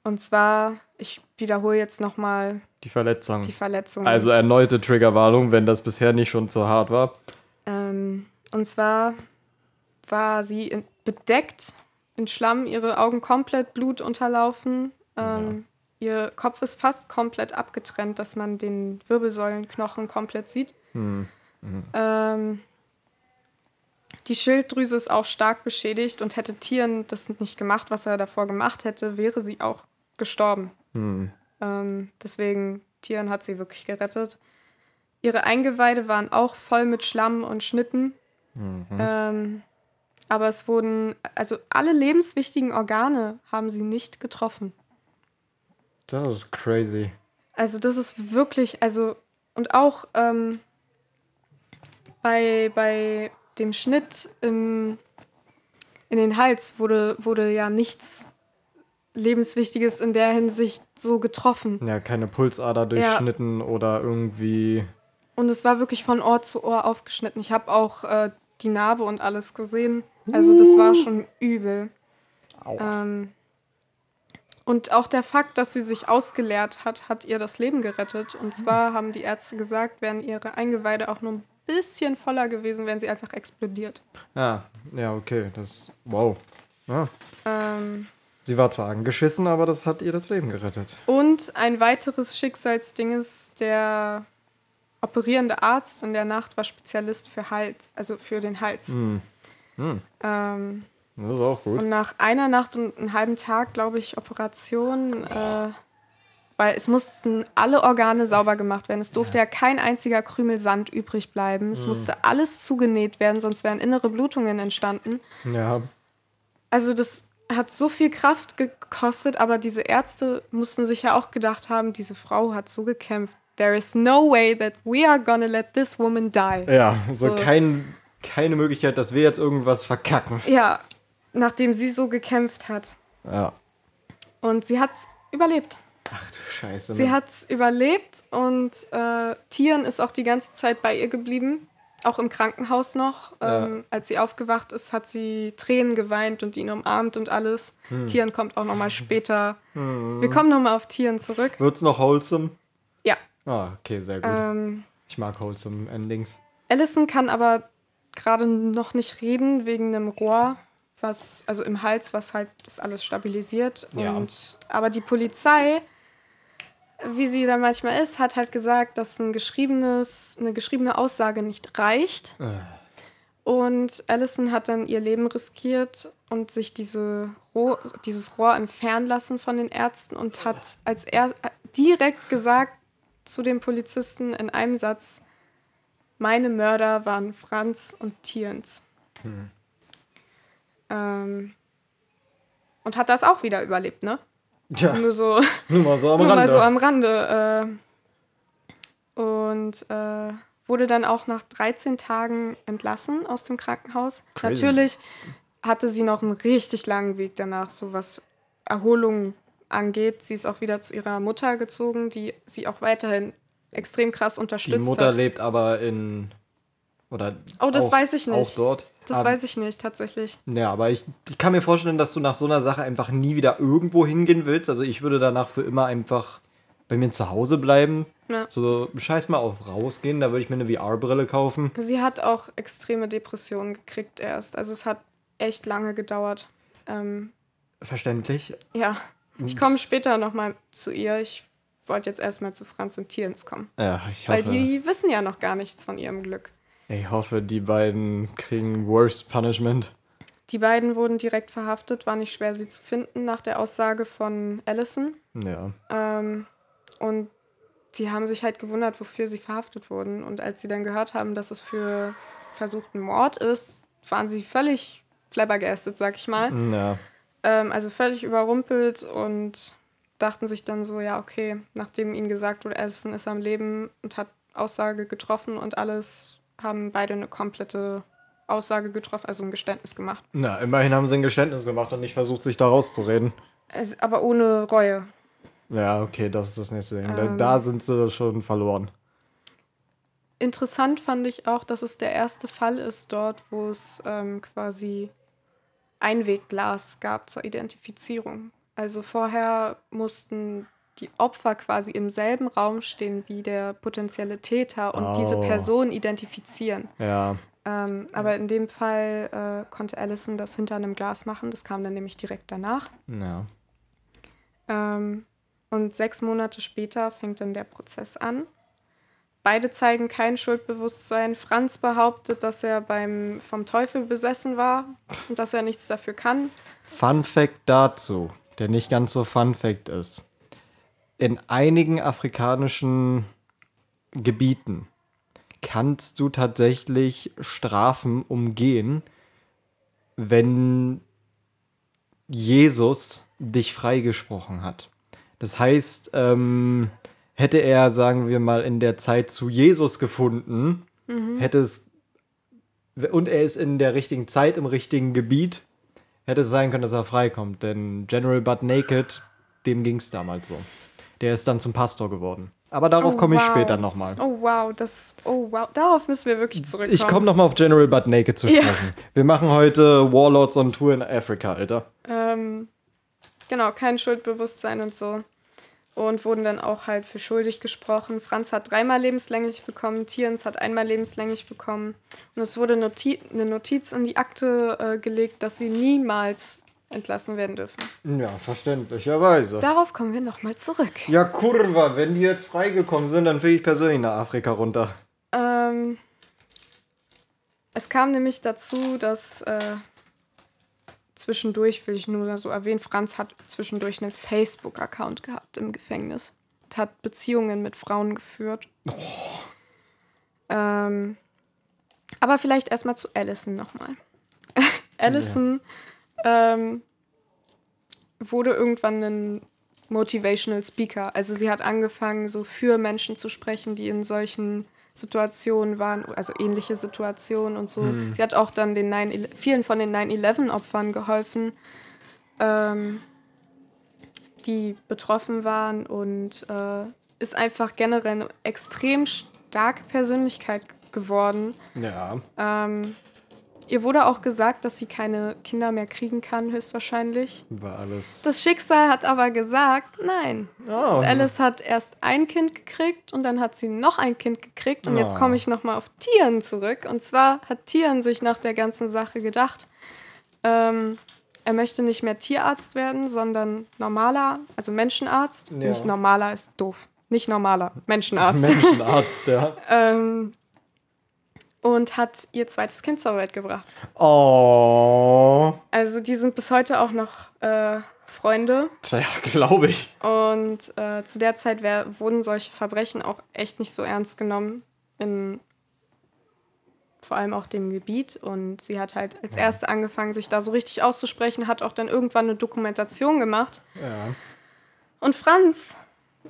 Und zwar, ich wiederhole jetzt nochmal Die Verletzung. die Verletzung. Also erneute Triggerwarnung, wenn das bisher nicht schon zu hart war. Ähm, und zwar war sie in, bedeckt in Schlamm, ihre Augen komplett blutunterlaufen. Ähm, Ihr Kopf ist fast komplett abgetrennt, dass man den Wirbelsäulenknochen komplett sieht. Ähm, die Schilddrüse ist auch stark beschädigt und hätte Tieren das nicht gemacht, was er davor gemacht hätte, wäre sie auch gestorben. Ähm, deswegen, Tieren hat sie wirklich gerettet. Ihre Eingeweide waren auch voll mit Schlamm und Schnitten. Ähm, aber es wurden, also alle lebenswichtigen Organe haben sie nicht getroffen. Das ist crazy. Also das ist wirklich, also und auch ähm, bei, bei dem Schnitt im, in den Hals wurde, wurde ja nichts Lebenswichtiges in der Hinsicht so getroffen. Ja, keine Pulsader durchschnitten oder irgendwie. Und es war wirklich von Ohr zu Ohr aufgeschnitten. Ich habe auch äh, die Narbe und alles gesehen. Also das war schon übel. Ähm, und auch der Fakt, dass sie sich ausgeleert hat, hat ihr das Leben gerettet. Und zwar haben die Ärzte gesagt, wären ihre Eingeweide auch nur ein bisschen voller gewesen, wären sie einfach explodiert. Ja, ja, okay. Das. Wow. Ja. Ähm, Sie war zwar angeschissen, aber das hat ihr das Leben gerettet. und ein weiteres Schicksalsding ist, der operierende Arzt in der Nacht war Spezialist für Hals, also für den Hals. Hm. Hm. Ähm, Das ist auch gut. Und nach einer Nacht und einem halben Tag, glaube ich, Operation, äh, weil es mussten alle Organe sauber gemacht werden. Es durfte ja, kein einziger Krümel Sand übrig bleiben. Es musste alles zugenäht werden, sonst wären innere Blutungen entstanden. Ja. Also das hat so viel Kraft gekostet, aber diese Ärzte mussten sich ja auch gedacht haben, diese Frau hat so gekämpft. There is no way that we are gonna let this woman die. Ja, so, so. Kein, keine Möglichkeit, dass wir jetzt irgendwas verkacken. Ja, nachdem sie so gekämpft hat. Ja. Und sie hat's überlebt. Ach du Scheiße. Sie hat's überlebt und äh, Tieren ist auch die ganze Zeit bei ihr geblieben. Auch im Krankenhaus noch. Ja. Ähm, als sie aufgewacht ist, hat sie Tränen geweint und ihn umarmt und alles. Hm. Tieren kommt auch nochmal später. Hm. Wir kommen nochmal auf Tieren zurück. Wird's noch wholesome? Ja. Ah, okay, sehr gut. Ähm, ich mag wholesome Endings. Allison kann aber gerade noch nicht reden wegen einem Rohr, was, also im Hals, was halt das alles stabilisiert. Ja. Und, aber die Polizei, wie sie da manchmal ist, hat halt gesagt, dass ein geschriebenes, eine geschriebene Aussage nicht reicht. Äh. Und Allison hat dann ihr Leben riskiert und sich diese Rohr, dieses Rohr entfernen lassen von den Ärzten und hat als er direkt gesagt zu den Polizisten in einem Satz, meine Mörder waren Franz und Tierens. Hm. Ähm, und hat das auch wieder überlebt, ne? Ja. Nur so, nur mal so am Rande. Mal so am Rande. Äh, und äh, wurde dann auch nach 13 Tagen entlassen aus dem Krankenhaus. Crazy. Natürlich hatte sie noch einen richtig langen Weg danach, so was Erholung angeht. Sie ist auch wieder zu ihrer Mutter gezogen, die sie auch weiterhin extrem krass unterstützt Die Mutter hat. lebt aber in oder oh, das auch, weiß ich nicht. Auch dort. Das aber, weiß ich nicht, tatsächlich. Ja, aber ich, ich kann mir vorstellen, dass du nach so einer Sache einfach nie wieder irgendwo hingehen willst. Also ich würde danach für immer einfach bei mir zu Hause bleiben. Ja. So, scheiß mal auf rausgehen, da würde ich mir eine VR-Brille kaufen. Sie hat auch extreme Depressionen gekriegt erst. Also es hat echt lange gedauert. Ähm, Verständlich. Ja. Ich komme später nochmal zu ihr. Ich wollte jetzt erstmal zu Franz und Tierens kommen. Ja, ich hoffe. Weil die wissen ja noch gar nichts von ihrem Glück. Ich hoffe, die beiden kriegen Worst Punishment. Die beiden wurden direkt verhaftet, war nicht schwer, sie zu finden, nach der Aussage von Allison. Ja. Ähm, und sie haben sich halt gewundert, wofür sie verhaftet wurden. Und als sie dann gehört haben, dass es für versuchten Mord ist, waren sie völlig flabbergasted, sag ich mal. Ja. Ähm, also völlig überrumpelt und dachten sich dann so, ja, okay, nachdem ihnen gesagt wurde, Allison ist am Leben und hat Aussage getroffen und alles, haben beide eine komplette Aussage getroffen, also ein Geständnis gemacht. Na, immerhin haben sie ein Geständnis gemacht und nicht versucht, sich da rauszureden. Es, aber ohne Reue. Ja, okay, das ist das nächste Ding. Ähm, da sind sie schon verloren. Interessant fand ich auch, dass es der erste Fall ist dort, wo es ähm, quasi Einwegglas gab zur Identifizierung. Also vorher mussten die Opfer quasi im selben Raum stehen wie der potenzielle Täter und oh. diese Person identifizieren. Ja. Ähm, aber in dem Fall äh, konnte Allison das hinter einem Glas machen. Das kam dann nämlich direkt danach. Ja. Ähm, und sechs Monate später fängt dann der Prozess an. Beide zeigen kein Schuldbewusstsein. Franz behauptet, dass er beim vom Teufel besessen war und dass er nichts dafür kann. Fun Fact dazu, der nicht ganz so Fun Fact ist in einigen afrikanischen Gebieten kannst du tatsächlich Strafen umgehen, wenn Jesus dich freigesprochen hat. Das heißt, ähm, hätte er, sagen wir mal, in der Zeit zu Jesus gefunden, mhm. hätte es und er ist in der richtigen Zeit im richtigen Gebiet, hätte es sein können, dass er freikommt. Denn General Butt Naked, dem ging es damals so. Der ist dann zum Pastor geworden. Aber darauf oh, komme ich wow. später nochmal. Oh wow, das, oh wow, darauf müssen wir wirklich zurückkommen. Ich komme nochmal auf General Butt Naked zu sprechen. Ja. Wir machen heute Warlords on Tour in Afrika, Alter. Ähm, genau, kein Schuldbewusstsein und so. Und wurden dann auch halt für schuldig gesprochen. Franz hat dreimal lebenslänglich bekommen, Tierens hat einmal lebenslänglich bekommen. Und es wurde Noti eine Notiz in die Akte äh, gelegt, dass sie niemals entlassen werden dürfen. Ja, verständlicherweise. Darauf kommen wir nochmal zurück. Ja, Kurva, wenn die jetzt freigekommen sind, dann fliege ich persönlich nach Afrika runter. Ähm, es kam nämlich dazu, dass äh, zwischendurch, will ich nur so erwähnen, Franz hat zwischendurch einen Facebook-Account gehabt im Gefängnis. Und hat Beziehungen mit Frauen geführt. Oh. Ähm, aber vielleicht erstmal zu Allison nochmal. Allison ja ähm, wurde irgendwann ein Motivational Speaker. Also sie hat angefangen, so für Menschen zu sprechen, die in solchen Situationen waren, also ähnliche Situationen und so. Hm. Sie hat auch dann den 9, vielen von den 9-11-Opfern geholfen, ähm, die betroffen waren und äh, ist einfach generell eine extrem starke Persönlichkeit geworden. Ja. Ähm, Ihr wurde auch gesagt, dass sie keine Kinder mehr kriegen kann, höchstwahrscheinlich. War alles. Das Schicksal hat aber gesagt, nein. Oh. Und Alice hat erst ein Kind gekriegt und dann hat sie noch ein Kind gekriegt. Und oh. jetzt komme ich nochmal auf Tieren zurück. Und zwar hat Tieren sich nach der ganzen Sache gedacht, ähm, er möchte nicht mehr Tierarzt werden, sondern normaler, also Menschenarzt. Ja. Nicht normaler ist doof. Nicht normaler, Menschenarzt. Menschenarzt, ja. ähm, und hat ihr zweites Kind zur Welt gebracht. Oh. Also die sind bis heute auch noch äh, Freunde. Ja, glaube ich. Und äh, zu der Zeit wär, wurden solche Verbrechen auch echt nicht so ernst genommen in vor allem auch dem Gebiet. Und sie hat halt als erste angefangen, sich da so richtig auszusprechen, hat auch dann irgendwann eine Dokumentation gemacht. Ja. Und Franz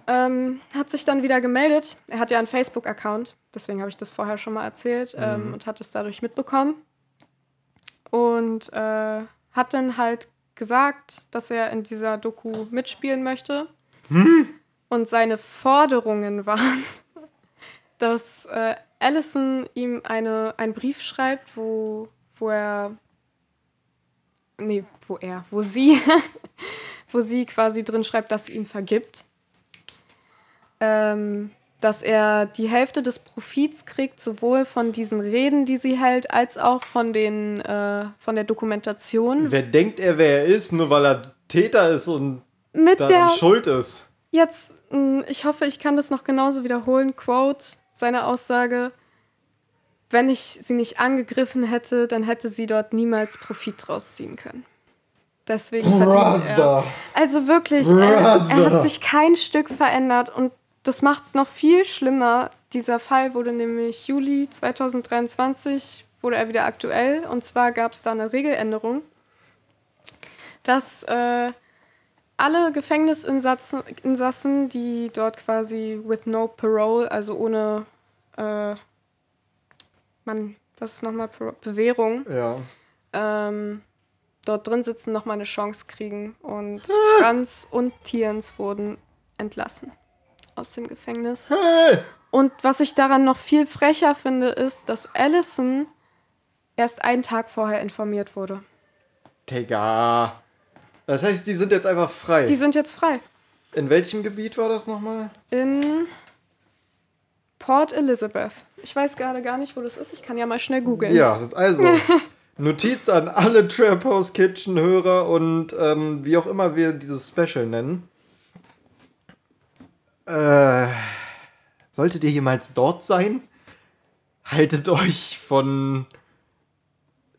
ähm, hat sich dann wieder gemeldet. Er hat ja einen Facebook-Account, deswegen habe ich das vorher schon mal erzählt mhm. ähm, und hat es dadurch mitbekommen. Und äh, hat dann halt gesagt, dass er in dieser Doku mitspielen möchte. Hm? Und seine Forderungen waren, dass äh, Allison ihm eine, einen Brief schreibt, wo, wo er. Nee, wo er, wo sie, wo sie quasi drin schreibt, dass sie ihm vergibt ähm, dass er die Hälfte des Profits kriegt, sowohl von diesen Reden, die sie hält, als auch von, den, äh, von der Dokumentation. Wer denkt er, wer er ist, nur weil er Täter ist und Mit der, schuld ist? Jetzt, hm, ich hoffe, ich kann das noch genauso wiederholen. Quote, seine Aussage. Wenn ich sie nicht angegriffen hätte, dann hätte sie dort niemals Profit draus ziehen können. Deswegen verdient er. Also wirklich, er, er, hat sich kein Stück verändert und das macht es noch viel schlimmer. Dieser Fall wurde nämlich Juli 2023 wurde er wieder aktuell. Und zwar gab es da eine Regeländerung, dass äh, alle Gefängnisinsassen, die dort quasi with no parole, also ohne äh, man, was ist nochmal Bewährung, ja. ähm, dort drin sitzen, nochmal eine Chance kriegen. Und Franz und Tiens wurden entlassen aus dem Gefängnis. Hey. Und was ich daran noch viel frecher finde, ist, dass Allison erst einen Tag vorher informiert wurde. Digga. Das heißt, die sind jetzt einfach frei. Die sind jetzt frei. In welchem Gebiet war das nochmal? In Port Elizabeth. Ich weiß gerade gar nicht, wo das ist. Ich kann ja mal schnell googeln. Ja, das ist also Notiz an alle Trap House Kitchen Hörer und ähm, wie auch immer wir dieses Special nennen. Äh, solltet ihr jemals dort sein, haltet euch von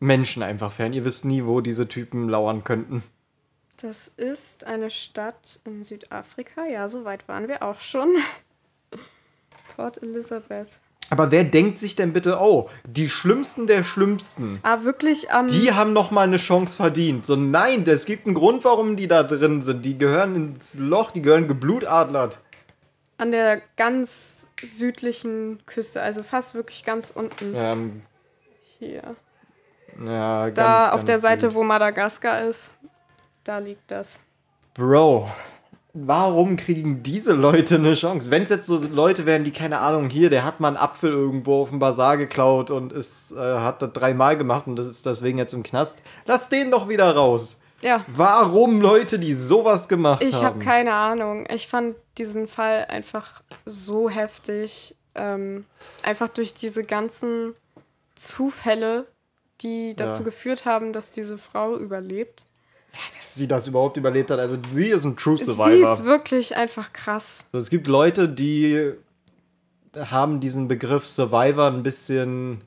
Menschen einfach fern. Ihr wisst nie, wo diese Typen lauern könnten. Das ist eine Stadt in Südafrika. Ja, so weit waren wir auch schon. Port Elizabeth. Aber wer denkt sich denn bitte, oh, die Schlimmsten der Schlimmsten. Ah, wirklich am. Um die haben noch mal eine Chance verdient. So, nein, es gibt einen Grund, warum die da drin sind. Die gehören ins Loch, die gehören geblutadlert an der ganz südlichen Küste, also fast wirklich ganz unten. Ähm, Hier. Ja, ganz, Da auf ganz der Seite, süd. wo Madagaskar ist, da liegt das. Bro, warum kriegen diese Leute eine Chance? Wenn es jetzt so Leute wären, die keine Ahnung, hier, der hat mal einen Apfel irgendwo auf dem Bazar geklaut und ist, äh, hat das dreimal gemacht und das ist deswegen jetzt im Knast, lass den doch wieder raus. Ja. Warum Leute, die sowas gemacht ich haben? Ich habe keine Ahnung. Ich fand diesen Fall einfach so heftig. Ähm, einfach durch diese ganzen Zufälle, die dazu ja. geführt haben, dass diese Frau überlebt. Ja, dass sie das überhaupt überlebt hat. Also sie ist ein True Survivor. Sie ist wirklich einfach krass. Also es gibt Leute, die haben diesen Begriff Survivor ein bisschen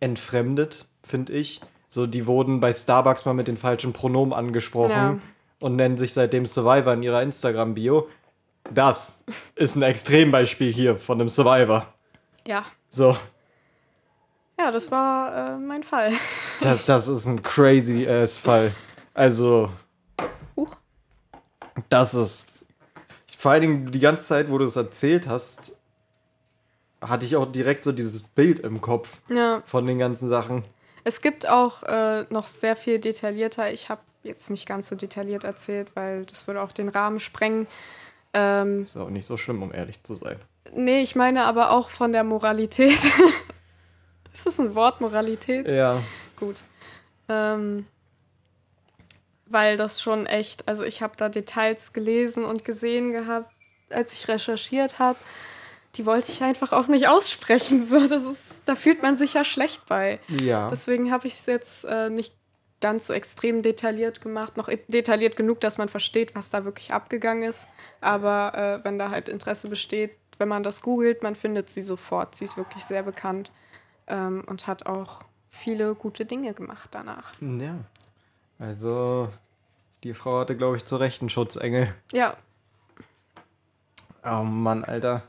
entfremdet, finde ich. So, die wurden bei Starbucks mal mit den falschen Pronomen angesprochen ja. und nennen sich seitdem Survivor in ihrer Instagram-Bio. Das ist ein Extrembeispiel hier von einem Survivor. Ja. So. Ja, das war äh, mein Fall. Das, das ist ein crazy ass Fall. Also. Huch. Das ist. Vor allen Dingen die ganze Zeit, wo du es erzählt hast, hatte ich auch direkt so dieses Bild im Kopf Ja. von den ganzen Sachen. Es gibt auch äh, noch sehr viel detaillierter. Ich habe jetzt nicht ganz so detailliert erzählt, weil das würde auch den Rahmen sprengen. Ähm, Ist auch nicht so schlimm, um ehrlich zu sein. nee, ich meine aber auch von der Moralität. ist das ein Wort, Moralität? Ja. Gut. Ähm, weil das schon echt, also ich habe da Details gelesen und gesehen gehabt, als ich recherchiert habe. Die wollte ich einfach auch nicht aussprechen. So, das ist, da fühlt man sich ja schlecht bei. Ja. Deswegen habe ich es jetzt äh, nicht ganz so extrem detailliert gemacht. Noch detailliert genug, dass man versteht, was da wirklich abgegangen ist. Aber äh, wenn da halt Interesse besteht, wenn man das googelt, man findet sie sofort. Sie ist wirklich sehr bekannt ähm, und hat auch viele gute Dinge gemacht danach. ja. Also, die Frau hatte, glaube ich, zu Recht einen Schutzengel. Ja, Oh Mann, Alter.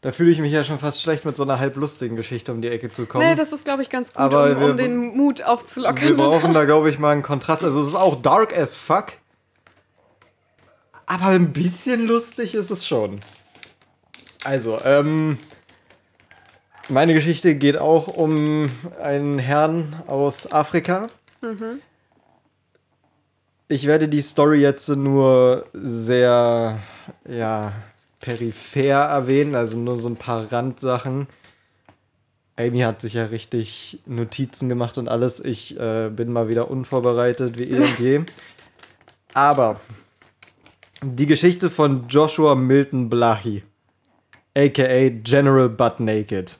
Da fühle ich mich ja schon fast schlecht, mit so einer halblustigen Geschichte um die Ecke zu kommen. nee, das ist, glaube ich, ganz gut, Aber um, wir- um den Mut Wir aufzulockern. brauchen da, glaube ich, mal einen Kontrast. Also, es ist auch dark as fuck. Aber ein bisschen lustig ist es schon. Also, ähm. Meine Geschichte geht auch um einen Herrn aus Afrika. Ich werde die Story jetzt nur sehr, ja, peripher erwähnen, also nur so ein paar Randsachen. Amy hat sich ja richtig Notizen gemacht und alles. Ich äh, bin mal wieder unvorbereitet wie eh und je. Aber die Geschichte von Joshua Milton Blahi, aka General Butt Naked.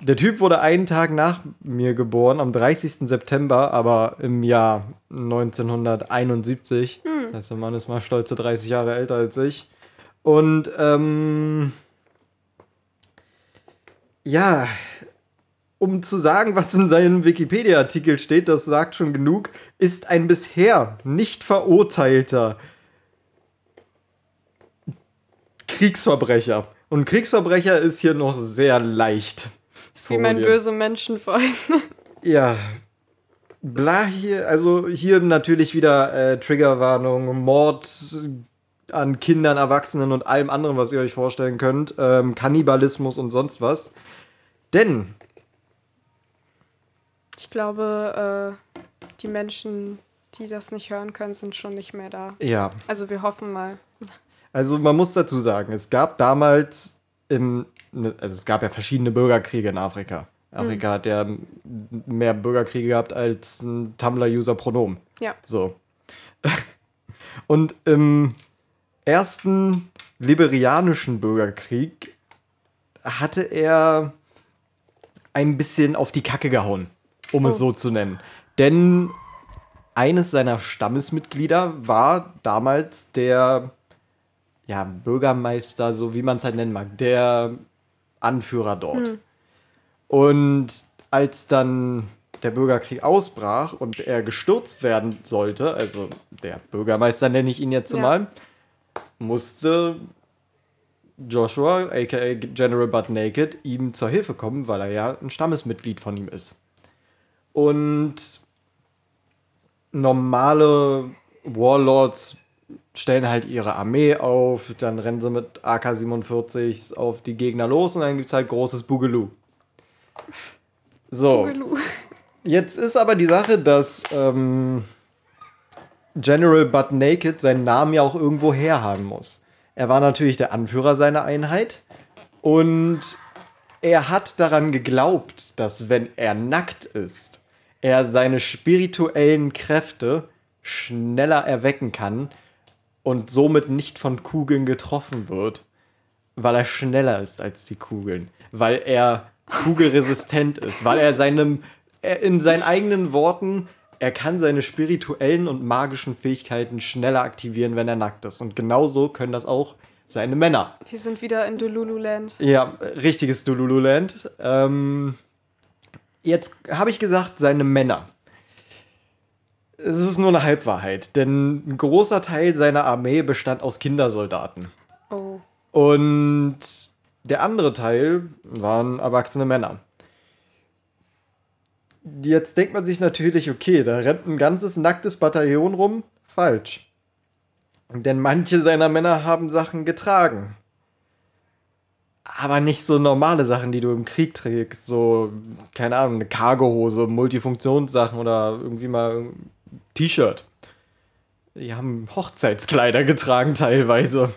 Der Typ wurde einen Tag nach mir geboren, am 30. September, aber im Jahr 1971. Das heißt, der Mann ist mal stolze 30 Jahre älter als ich. Und ähm, ja, um zu sagen, was in seinem Wikipedia-Artikel steht, das sagt schon genug, ist ein bisher nicht verurteilter Kriegsverbrecher. Und Kriegsverbrecher ist hier noch sehr leicht. ist wie mein böse Menschenfreund. Ja. Bla hier, also hier natürlich wieder äh, Triggerwarnung, Mord an Kindern, Erwachsenen und allem anderen, was ihr euch vorstellen könnt. Ähm, Kannibalismus und sonst was. Denn, Ich glaube, äh, die Menschen, die das nicht hören können, sind schon nicht mehr da. ja, Also wir hoffen mal. also man muss dazu sagen, es gab damals im, ne, also es gab ja verschiedene Bürgerkriege in Afrika. Afrika hat ja mehr Bürgerkriege gehabt als ein Tumblr-User Pronomen. Ja. So. Und im ersten liberianischen Bürgerkrieg hatte er ein bisschen auf die Kacke gehauen, um es Oh. so zu nennen. Denn eines seiner Stammesmitglieder war damals der ja, Bürgermeister, so wie man es halt nennen mag, der Anführer dort. Und als dann der Bürgerkrieg ausbrach und er gestürzt werden sollte, also der Bürgermeister nenne ich ihn jetzt Ja. mal, musste Joshua, aka General Butt Naked, ihm zur Hilfe kommen, weil er ja ein Stammesmitglied von ihm ist. Und normale Warlords stellen halt ihre Armee auf, dann rennen sie mit AK-47 auf die Gegner los und dann gibt es halt großes Boogaloo. So. Boogaloo. Jetzt ist aber die Sache, dass ähm, General Butt Naked seinen Namen ja auch irgendwo herhaben muss. Er war natürlich der Anführer seiner Einheit und er hat daran geglaubt, dass wenn er nackt ist, er seine spirituellen Kräfte schneller erwecken kann und somit nicht von Kugeln getroffen wird, weil er schneller ist als die Kugeln, weil er kugelresistent ist, weil er seinem in seinen eigenen Worten er kann seine spirituellen und magischen Fähigkeiten schneller aktivieren, wenn er nackt ist. Und genauso können das auch seine Männer. Wir sind wieder in Delululand. Ja, richtiges Dulululand. Ähm, jetzt habe ich gesagt, seine Männer. Es ist nur eine Halbwahrheit, denn ein großer Teil seiner Armee bestand aus Kindersoldaten. Oh. Und der andere Teil waren erwachsene Männer. Jetzt denkt man sich natürlich, okay, da rennt ein ganzes nacktes Bataillon rum. Falsch. Denn manche seiner Männer haben Sachen getragen. Aber nicht so normale Sachen, die du im Krieg trägst. So, keine Ahnung, eine Cargohose, Multifunktionssachen oder irgendwie mal T-Shirt. Die haben Hochzeitskleider getragen teilweise.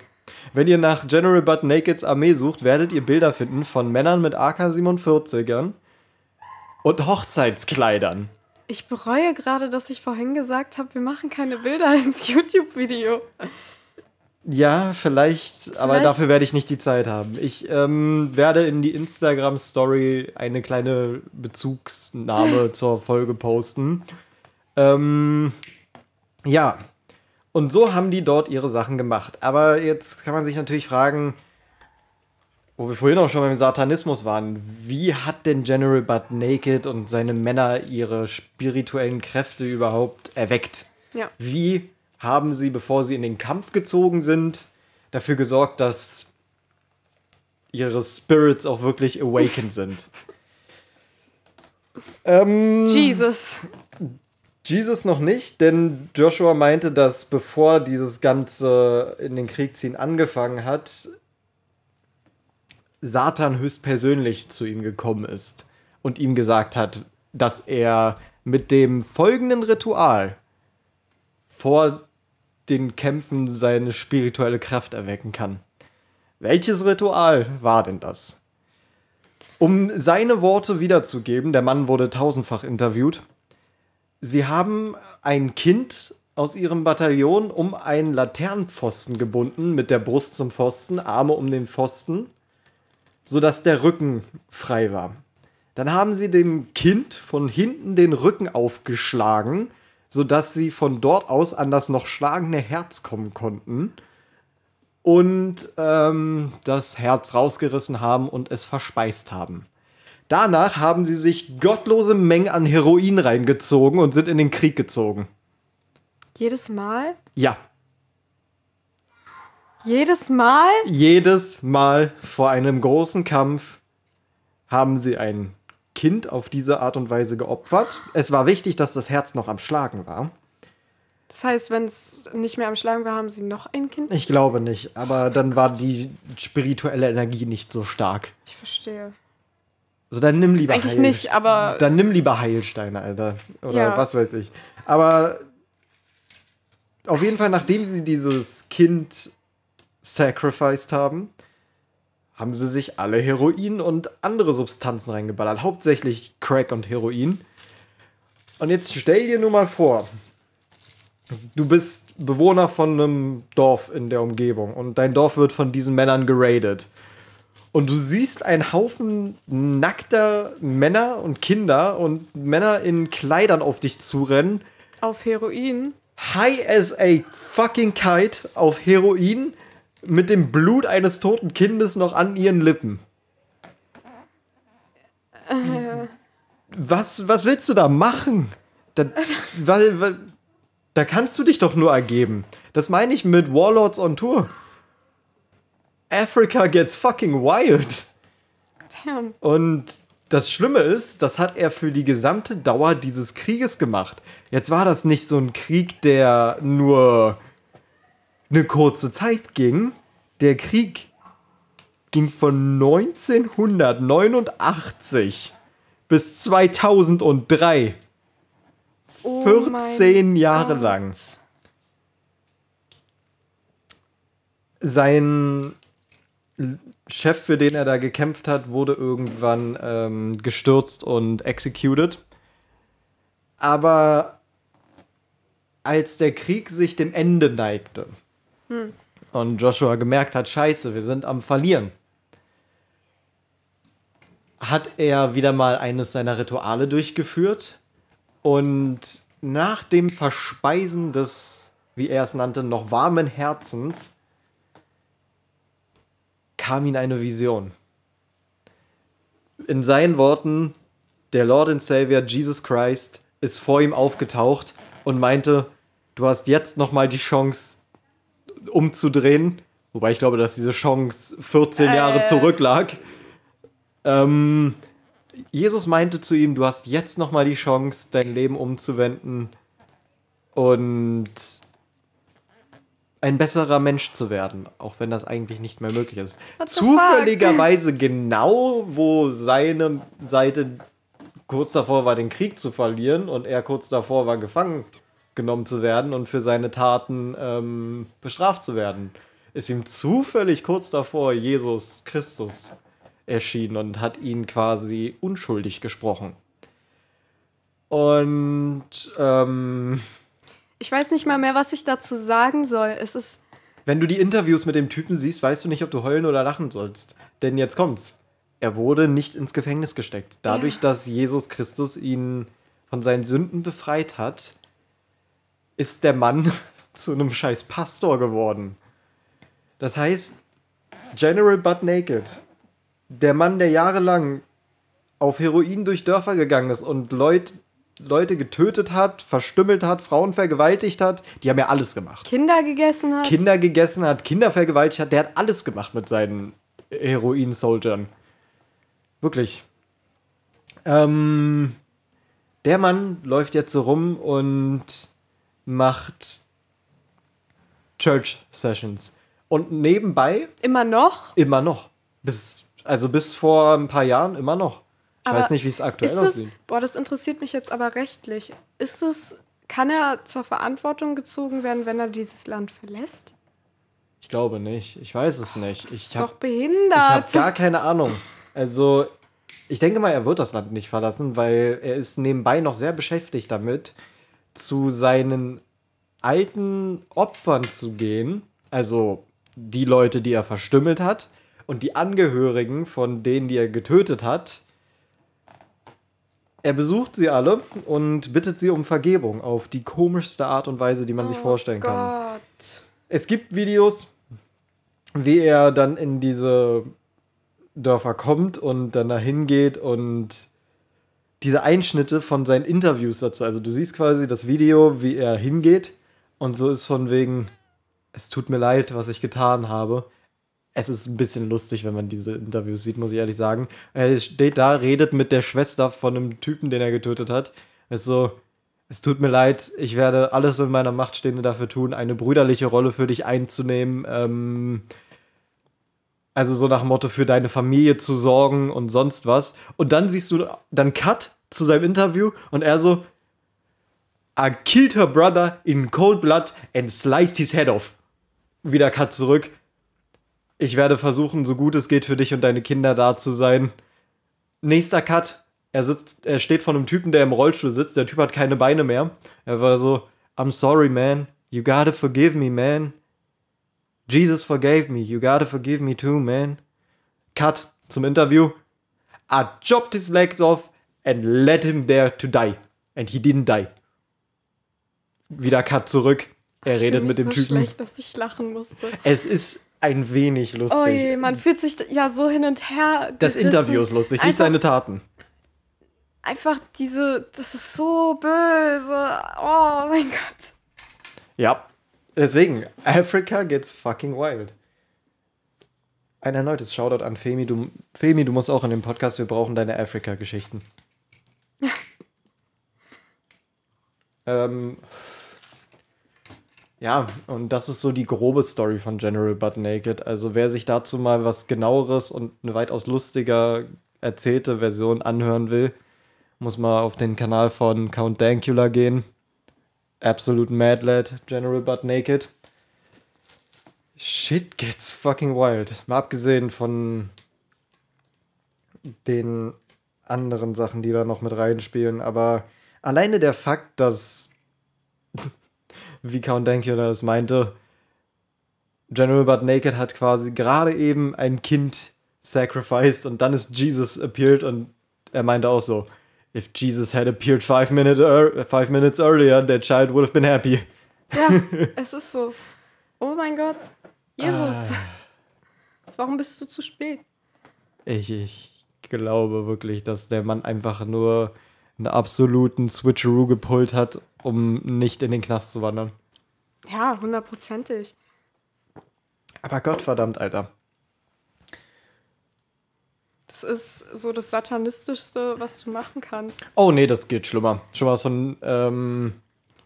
Wenn ihr nach General Butt Nakeds Armee sucht, werdet ihr Bilder finden von Männern mit AK-47ern und Hochzeitskleidern. Ich bereue gerade, dass ich vorhin gesagt habe, wir machen keine Bilder ins YouTube-Video. Ja, vielleicht, aber Vielleicht- dafür werde ich nicht die Zeit haben. Ich ähm, werde in die Instagram-Story eine kleine Bezugsnahme zur Folge posten. Ähm, ja, und so haben die dort ihre Sachen gemacht. Aber jetzt kann man sich natürlich fragen, wo wir vorhin auch schon beim Satanismus waren, wie hat denn General Butt Naked und seine Männer ihre spirituellen Kräfte überhaupt erweckt? Ja. Wie haben sie, bevor sie in den Kampf gezogen sind, dafür gesorgt, dass ihre Spirits auch wirklich awakened sind? ähm, Jesus. Jesus noch nicht, denn Joshua meinte, dass bevor dieses Ganze in den Krieg ziehen angefangen hat, Satan höchstpersönlich zu ihm gekommen ist und ihm gesagt hat, dass er mit dem folgenden Ritual vor den Kämpfen seine spirituelle Kraft erwecken kann. Welches Ritual war denn das? Um seine Worte wiederzugeben, der Mann wurde tausendfach interviewt, Sie haben ein Kind aus ihrem Bataillon um einen Laternenpfosten gebunden, mit der Brust zum Pfosten, Arme um den Pfosten, sodass der Rücken frei war. Dann haben sie dem Kind von hinten den Rücken aufgeschlagen, sodass sie von dort aus an das noch schlagende Herz kommen konnten und ähm, das Herz rausgerissen haben und es verspeist haben. Danach haben sie sich gottlose Mengen an Heroin reingezogen und sind in den Krieg gezogen. Jedes Mal? Ja, Jedes Mal? jedes Mal vor einem großen Kampf haben sie ein Kind auf diese Art und Weise geopfert. Es war wichtig, dass das Herz noch am Schlagen war. Das heißt, wenn es nicht mehr am Schlagen war, haben sie noch ein Kind? Ich glaube nicht, aber dann war die spirituelle Energie nicht so stark. Ich verstehe. Also dann nimm lieber Eigentlich nicht, aber- Dann nimm lieber Heilsteine, Alter. Oder Ja. was weiß ich. Aber auf jeden Fall, nachdem sie dieses Kind sacrificed haben, haben sie sich alle Heroin und andere Substanzen reingeballert. Hauptsächlich Crack und Heroin. Und jetzt stell dir nur mal vor, du bist Bewohner von einem Dorf in der Umgebung und dein Dorf wird von diesen Männern geradet. Und du siehst einen Haufen nackter Männer und Kinder und Männer in Kleidern auf dich zurennen. Auf Heroin? High as a fucking kite auf Heroin mit dem Blut eines toten Kindes noch an ihren Lippen. Was, was willst du da machen? Da, weil, weil, da kannst du dich doch nur ergeben. Das meine ich mit Warlords on Tour. Africa gets fucking wild. Damn. Und das Schlimme ist, das hat er für die gesamte Dauer dieses Krieges gemacht. Jetzt war das nicht so ein Krieg, der nur eine kurze Zeit ging. Der Krieg ging von 1989 bis 2003. Oh 14 mein Jahre Gott. lang. Sein Chef, für den er da gekämpft hat, wurde irgendwann ähm, gestürzt und executed. Aber als der Krieg sich dem Ende neigte und Joshua gemerkt hat, scheiße, wir sind am Verlieren, hat er wieder mal eines seiner Rituale durchgeführt und nach dem Verspeisen des, wie er es nannte, noch warmen Herzens kam ihm eine Vision. In seinen Worten, der Lord and Savior Jesus Christ ist vor ihm aufgetaucht und meinte, du hast jetzt noch mal die Chance umzudrehen, wobei ich glaube, dass diese Chance 14 Jahre Äh. zurücklag. Ähm, Jesus meinte zu ihm, du hast jetzt noch mal die Chance, dein Leben umzuwenden und ein besserer Mensch zu werden, auch wenn das eigentlich nicht mehr möglich ist. Zufälligerweise genau, wo seine Seite kurz davor war, den Krieg zu verlieren und er kurz davor war, gefangen genommen zu werden und für seine Taten ähm, bestraft zu werden, ist ihm zufällig kurz davor Jesus Christus erschienen und hat ihn quasi unschuldig gesprochen. Und ähm, Ich weiß nicht mal mehr, was ich dazu sagen soll. Es ist. wenn du die Interviews mit dem Typen siehst, weißt du nicht, ob du heulen oder lachen sollst. Denn jetzt kommt's. Er wurde nicht ins Gefängnis gesteckt. Dadurch, dass Jesus Christus ihn von seinen Sünden befreit hat, ist der Mann zu einem scheiß Pastor geworden. Das heißt, General Butt Naked, der Mann, der jahrelang auf Heroin durch Dörfer gegangen ist und Leut, Leute getötet hat, verstümmelt hat, Frauen vergewaltigt hat, die haben ja alles gemacht. Kinder gegessen hat. Kinder gegessen hat, Kinder vergewaltigt hat, der hat alles gemacht mit seinen Heroin-Soldiern. Wirklich. Ähm, der Mann läuft jetzt so rum und macht Church Sessions. Und nebenbei Immer noch. immer noch. Bis, also bis vor ein paar Jahren immer noch. Ich Aber weiß nicht, wie es aktuell Ist es, aussieht. boah, das interessiert mich jetzt aber rechtlich. Ist es, kann er zur Verantwortung gezogen werden, wenn er dieses Land verlässt? Ich glaube nicht. Ich weiß es nicht. Das Ich ist habe doch ich behindert. hab gar keine Ahnung. Also, ich denke mal, er wird das Land nicht verlassen, weil er ist nebenbei noch sehr beschäftigt damit, zu seinen alten Opfern zu gehen. Also die Leute, die er verstümmelt hat und die Angehörigen von denen, die er getötet hat. Er besucht sie alle und bittet sie um Vergebung auf die komischste Art und Weise, die man sich vorstellen kann. Oh Gott. Es gibt Videos, wie er dann in diese Dörfer kommt und dann dahin geht und diese Einschnitte von seinen Interviews dazu. Also du siehst quasi das Video, wie er hingeht und so ist von wegen, es tut mir leid, was ich getan habe. Es ist ein bisschen lustig, wenn man diese Interviews sieht, muss ich ehrlich sagen. Er steht da, redet mit der Schwester von einem Typen, den er getötet hat. Ist so, es tut mir leid, ich werde alles in meiner Macht Stehende dafür tun, eine brüderliche Rolle für dich einzunehmen. Ähm, also so nach dem Motto, für deine Familie zu sorgen und sonst was. Und dann siehst du dann Cut zu seinem Interview und er so, I killed her brother in cold blood and sliced his head off. Wieder Cut zurück. Ich werde versuchen, so gut es geht für dich und deine Kinder da zu sein. Nächster Cut. Er sitzt, er steht vor einem Typen, der im Rollstuhl sitzt. Der Typ hat keine Beine mehr. Er war so, I'm sorry, man. You gotta forgive me, man. Jesus forgave me. You gotta forgive me too, man. Cut zum Interview. I chopped his legs off and led him there to die. And he didn't die. Wieder Cut zurück. Er redet Mir mit dem so Typen. schlecht, dass ich lachen musste. Es ist ein wenig lustig. Oh je, man fühlt sich ja so hin und her. das gerissen. Interview ist lustig, nicht Einfach- seine Taten. Einfach diese, das ist so böse. Oh mein Gott. Ja. Deswegen, Africa gets fucking wild. Ein erneutes Shoutout an Femi. Du, Femi, du musst auch in dem Podcast, wir brauchen deine Afrika-Geschichten. ähm, ja, und das ist so die grobe Story von General Butt Naked. Also wer sich dazu mal was genaueres und eine weitaus lustiger erzählte Version anhören will, muss mal auf den Kanal von Count Dankula gehen. Absolute Mad Lad, General Butt Naked. Shit gets fucking wild. Mal abgesehen von den anderen Sachen, die da noch mit reinspielen, aber alleine der Fakt, dass, wie Count Dankula es meinte, General Butt Naked hat quasi gerade eben ein Kind sacrificed und dann ist Jesus appeared und er meinte auch so, if Jesus had appeared five, minute ear- five minutes earlier, that child would have been happy. Ja, es ist so. Oh mein Gott. Jesus. Ah. Warum bist du zu spät? Ich, ich glaube wirklich, dass der Mann einfach nur einen absoluten Switcheroo gepullt hat, um nicht in den Knast zu wandern. Ja, hundertprozentig. Aber Gottverdammt, Alter. Das ist so das Satanistischste, was du machen kannst. Oh nee, das geht schlimmer. Schon was von, ähm,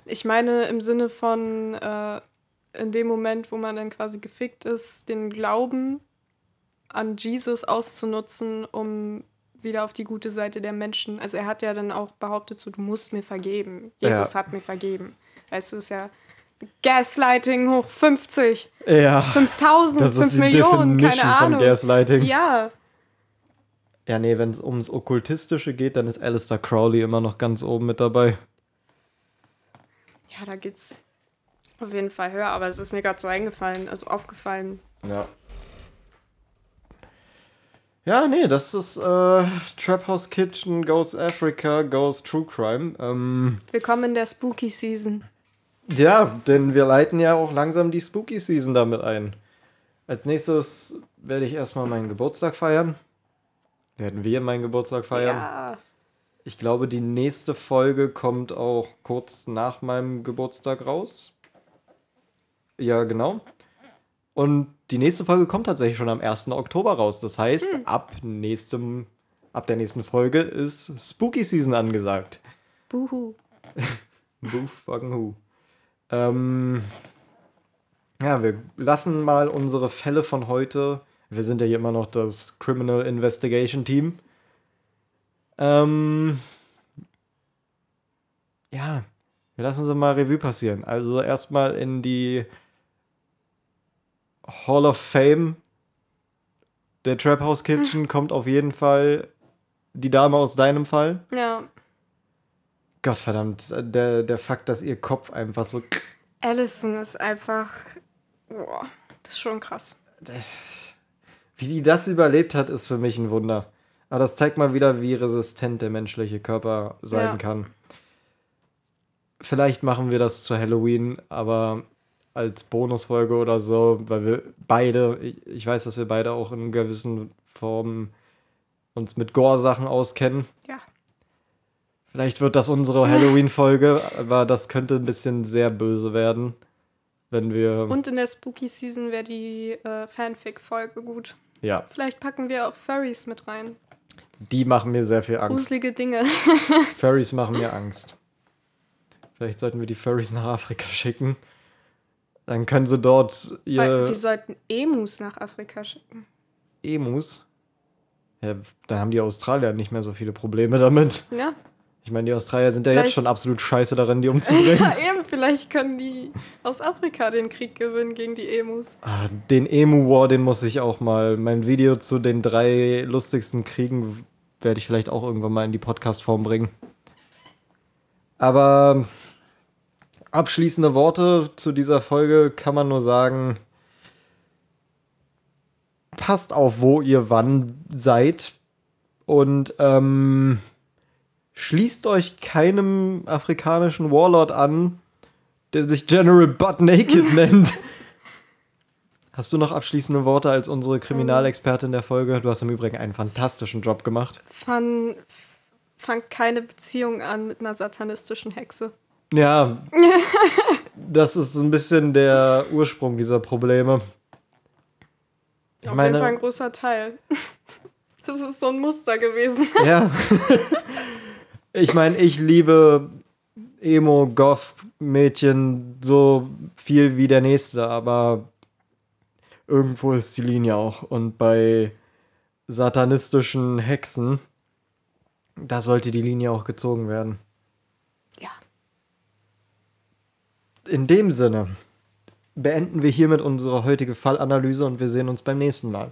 Ich meine im Sinne von, äh, in dem Moment, wo man dann quasi gefickt ist, den Glauben an Jesus auszunutzen, um wieder auf die gute Seite der Menschen. Also er hat ja dann auch behauptet, so du musst mir vergeben. Jesus ja. hat mir vergeben. Weißt du, ist ja Gaslighting hoch 50. Ja. 5000, das 5 ist die Millionen, keine Ahnung. Gaslighting. Ja. Ja, nee, wenn es ums Okkultistische geht, dann ist Alistair Crowley immer noch ganz oben mit dabei. Ja, da geht's auf jeden Fall höher, aber es ist mir gerade so eingefallen, also aufgefallen. Ja. Ja, nee, das ist äh, Trap House Kitchen, Goes Africa, Goes True Crime. Ähm, Willkommen in der Spooky Season. Ja, denn wir leiten ja auch langsam die Spooky Season damit ein. Als nächstes werde ich erstmal meinen Geburtstag feiern. Werden wir meinen Geburtstag feiern? Ja. Ich glaube, die nächste Folge kommt auch kurz nach meinem Geburtstag raus. Ja, genau. Und die nächste Folge kommt tatsächlich schon am 1. Oktober raus. Das heißt, hm. ab nächstem, ab der nächsten Folge ist Spooky Season angesagt. Buhu. Boo fucking who. Ähm, ja, wir lassen mal unsere Fälle von heute. Wir sind ja hier immer noch das Criminal Investigation Team. Ähm, ja, wir lassen sie mal Revue passieren. Also erstmal in die Hall of Fame der Trap House Kitchen hm. kommt auf jeden Fall die Dame aus deinem Fall. Ja. Gottverdammt, der, der Fakt, dass ihr Kopf einfach so. Allison ist einfach. Boah, das ist schon krass. Wie die das überlebt hat, ist für mich ein Wunder. Aber das zeigt mal wieder, wie resistent der menschliche Körper sein ja. kann. Vielleicht machen wir das zu Halloween, aber als Bonusfolge oder so, weil wir beide, ich weiß, dass wir beide auch in gewissen Formen uns mit Gore-Sachen auskennen. Ja. Vielleicht wird das unsere Halloween-Folge, aber das könnte ein bisschen sehr böse werden, wenn wir. Und in der Spooky Season wäre die äh, Fanfic-Folge gut. Ja. Vielleicht packen wir auch Furries mit rein. Die machen mir sehr viel Angst. Gruselige Dinge. Furries machen mir Angst. Vielleicht sollten wir die Furries nach Afrika schicken. Dann können sie dort ihr. Weil wir sollten Emus nach Afrika schicken. Emus? Ja, dann haben die Australier nicht mehr so viele Probleme damit. Ja. Ich meine, die Australier sind ja jetzt schon absolut scheiße darin, die umzubringen. ja, eben, vielleicht können die aus Afrika den Krieg gewinnen gegen die Emus. Ah, den Emu-War, den muss ich auch mal. Mein Video zu den drei lustigsten Kriegen werde ich vielleicht auch irgendwann mal in die Podcast-Form bringen. Aber abschließende Worte zu dieser Folge kann man nur sagen, passt auf, wo ihr wann seid. Und ähm, schließt euch keinem afrikanischen Warlord an, der sich General Butt Naked nennt. Hast du noch abschließende Worte als unsere Kriminalexpertin der Folge? Du hast im Übrigen einen fantastischen Job gemacht. Fang, fang keine Beziehung an mit einer satanistischen Hexe. Ja, das ist ein bisschen der Ursprung dieser Probleme. Auf meine, jeden Fall ein großer Teil. Das ist so ein Muster gewesen. Ja. Ich meine, ich liebe Emo, Goth, Mädchen so viel wie der nächste, aber irgendwo ist die Linie auch. Und bei satanistischen Hexen, da sollte die Linie auch gezogen werden. Ja. In dem Sinne beenden wir hiermit unsere heutige Fallanalyse und wir sehen uns beim nächsten Mal.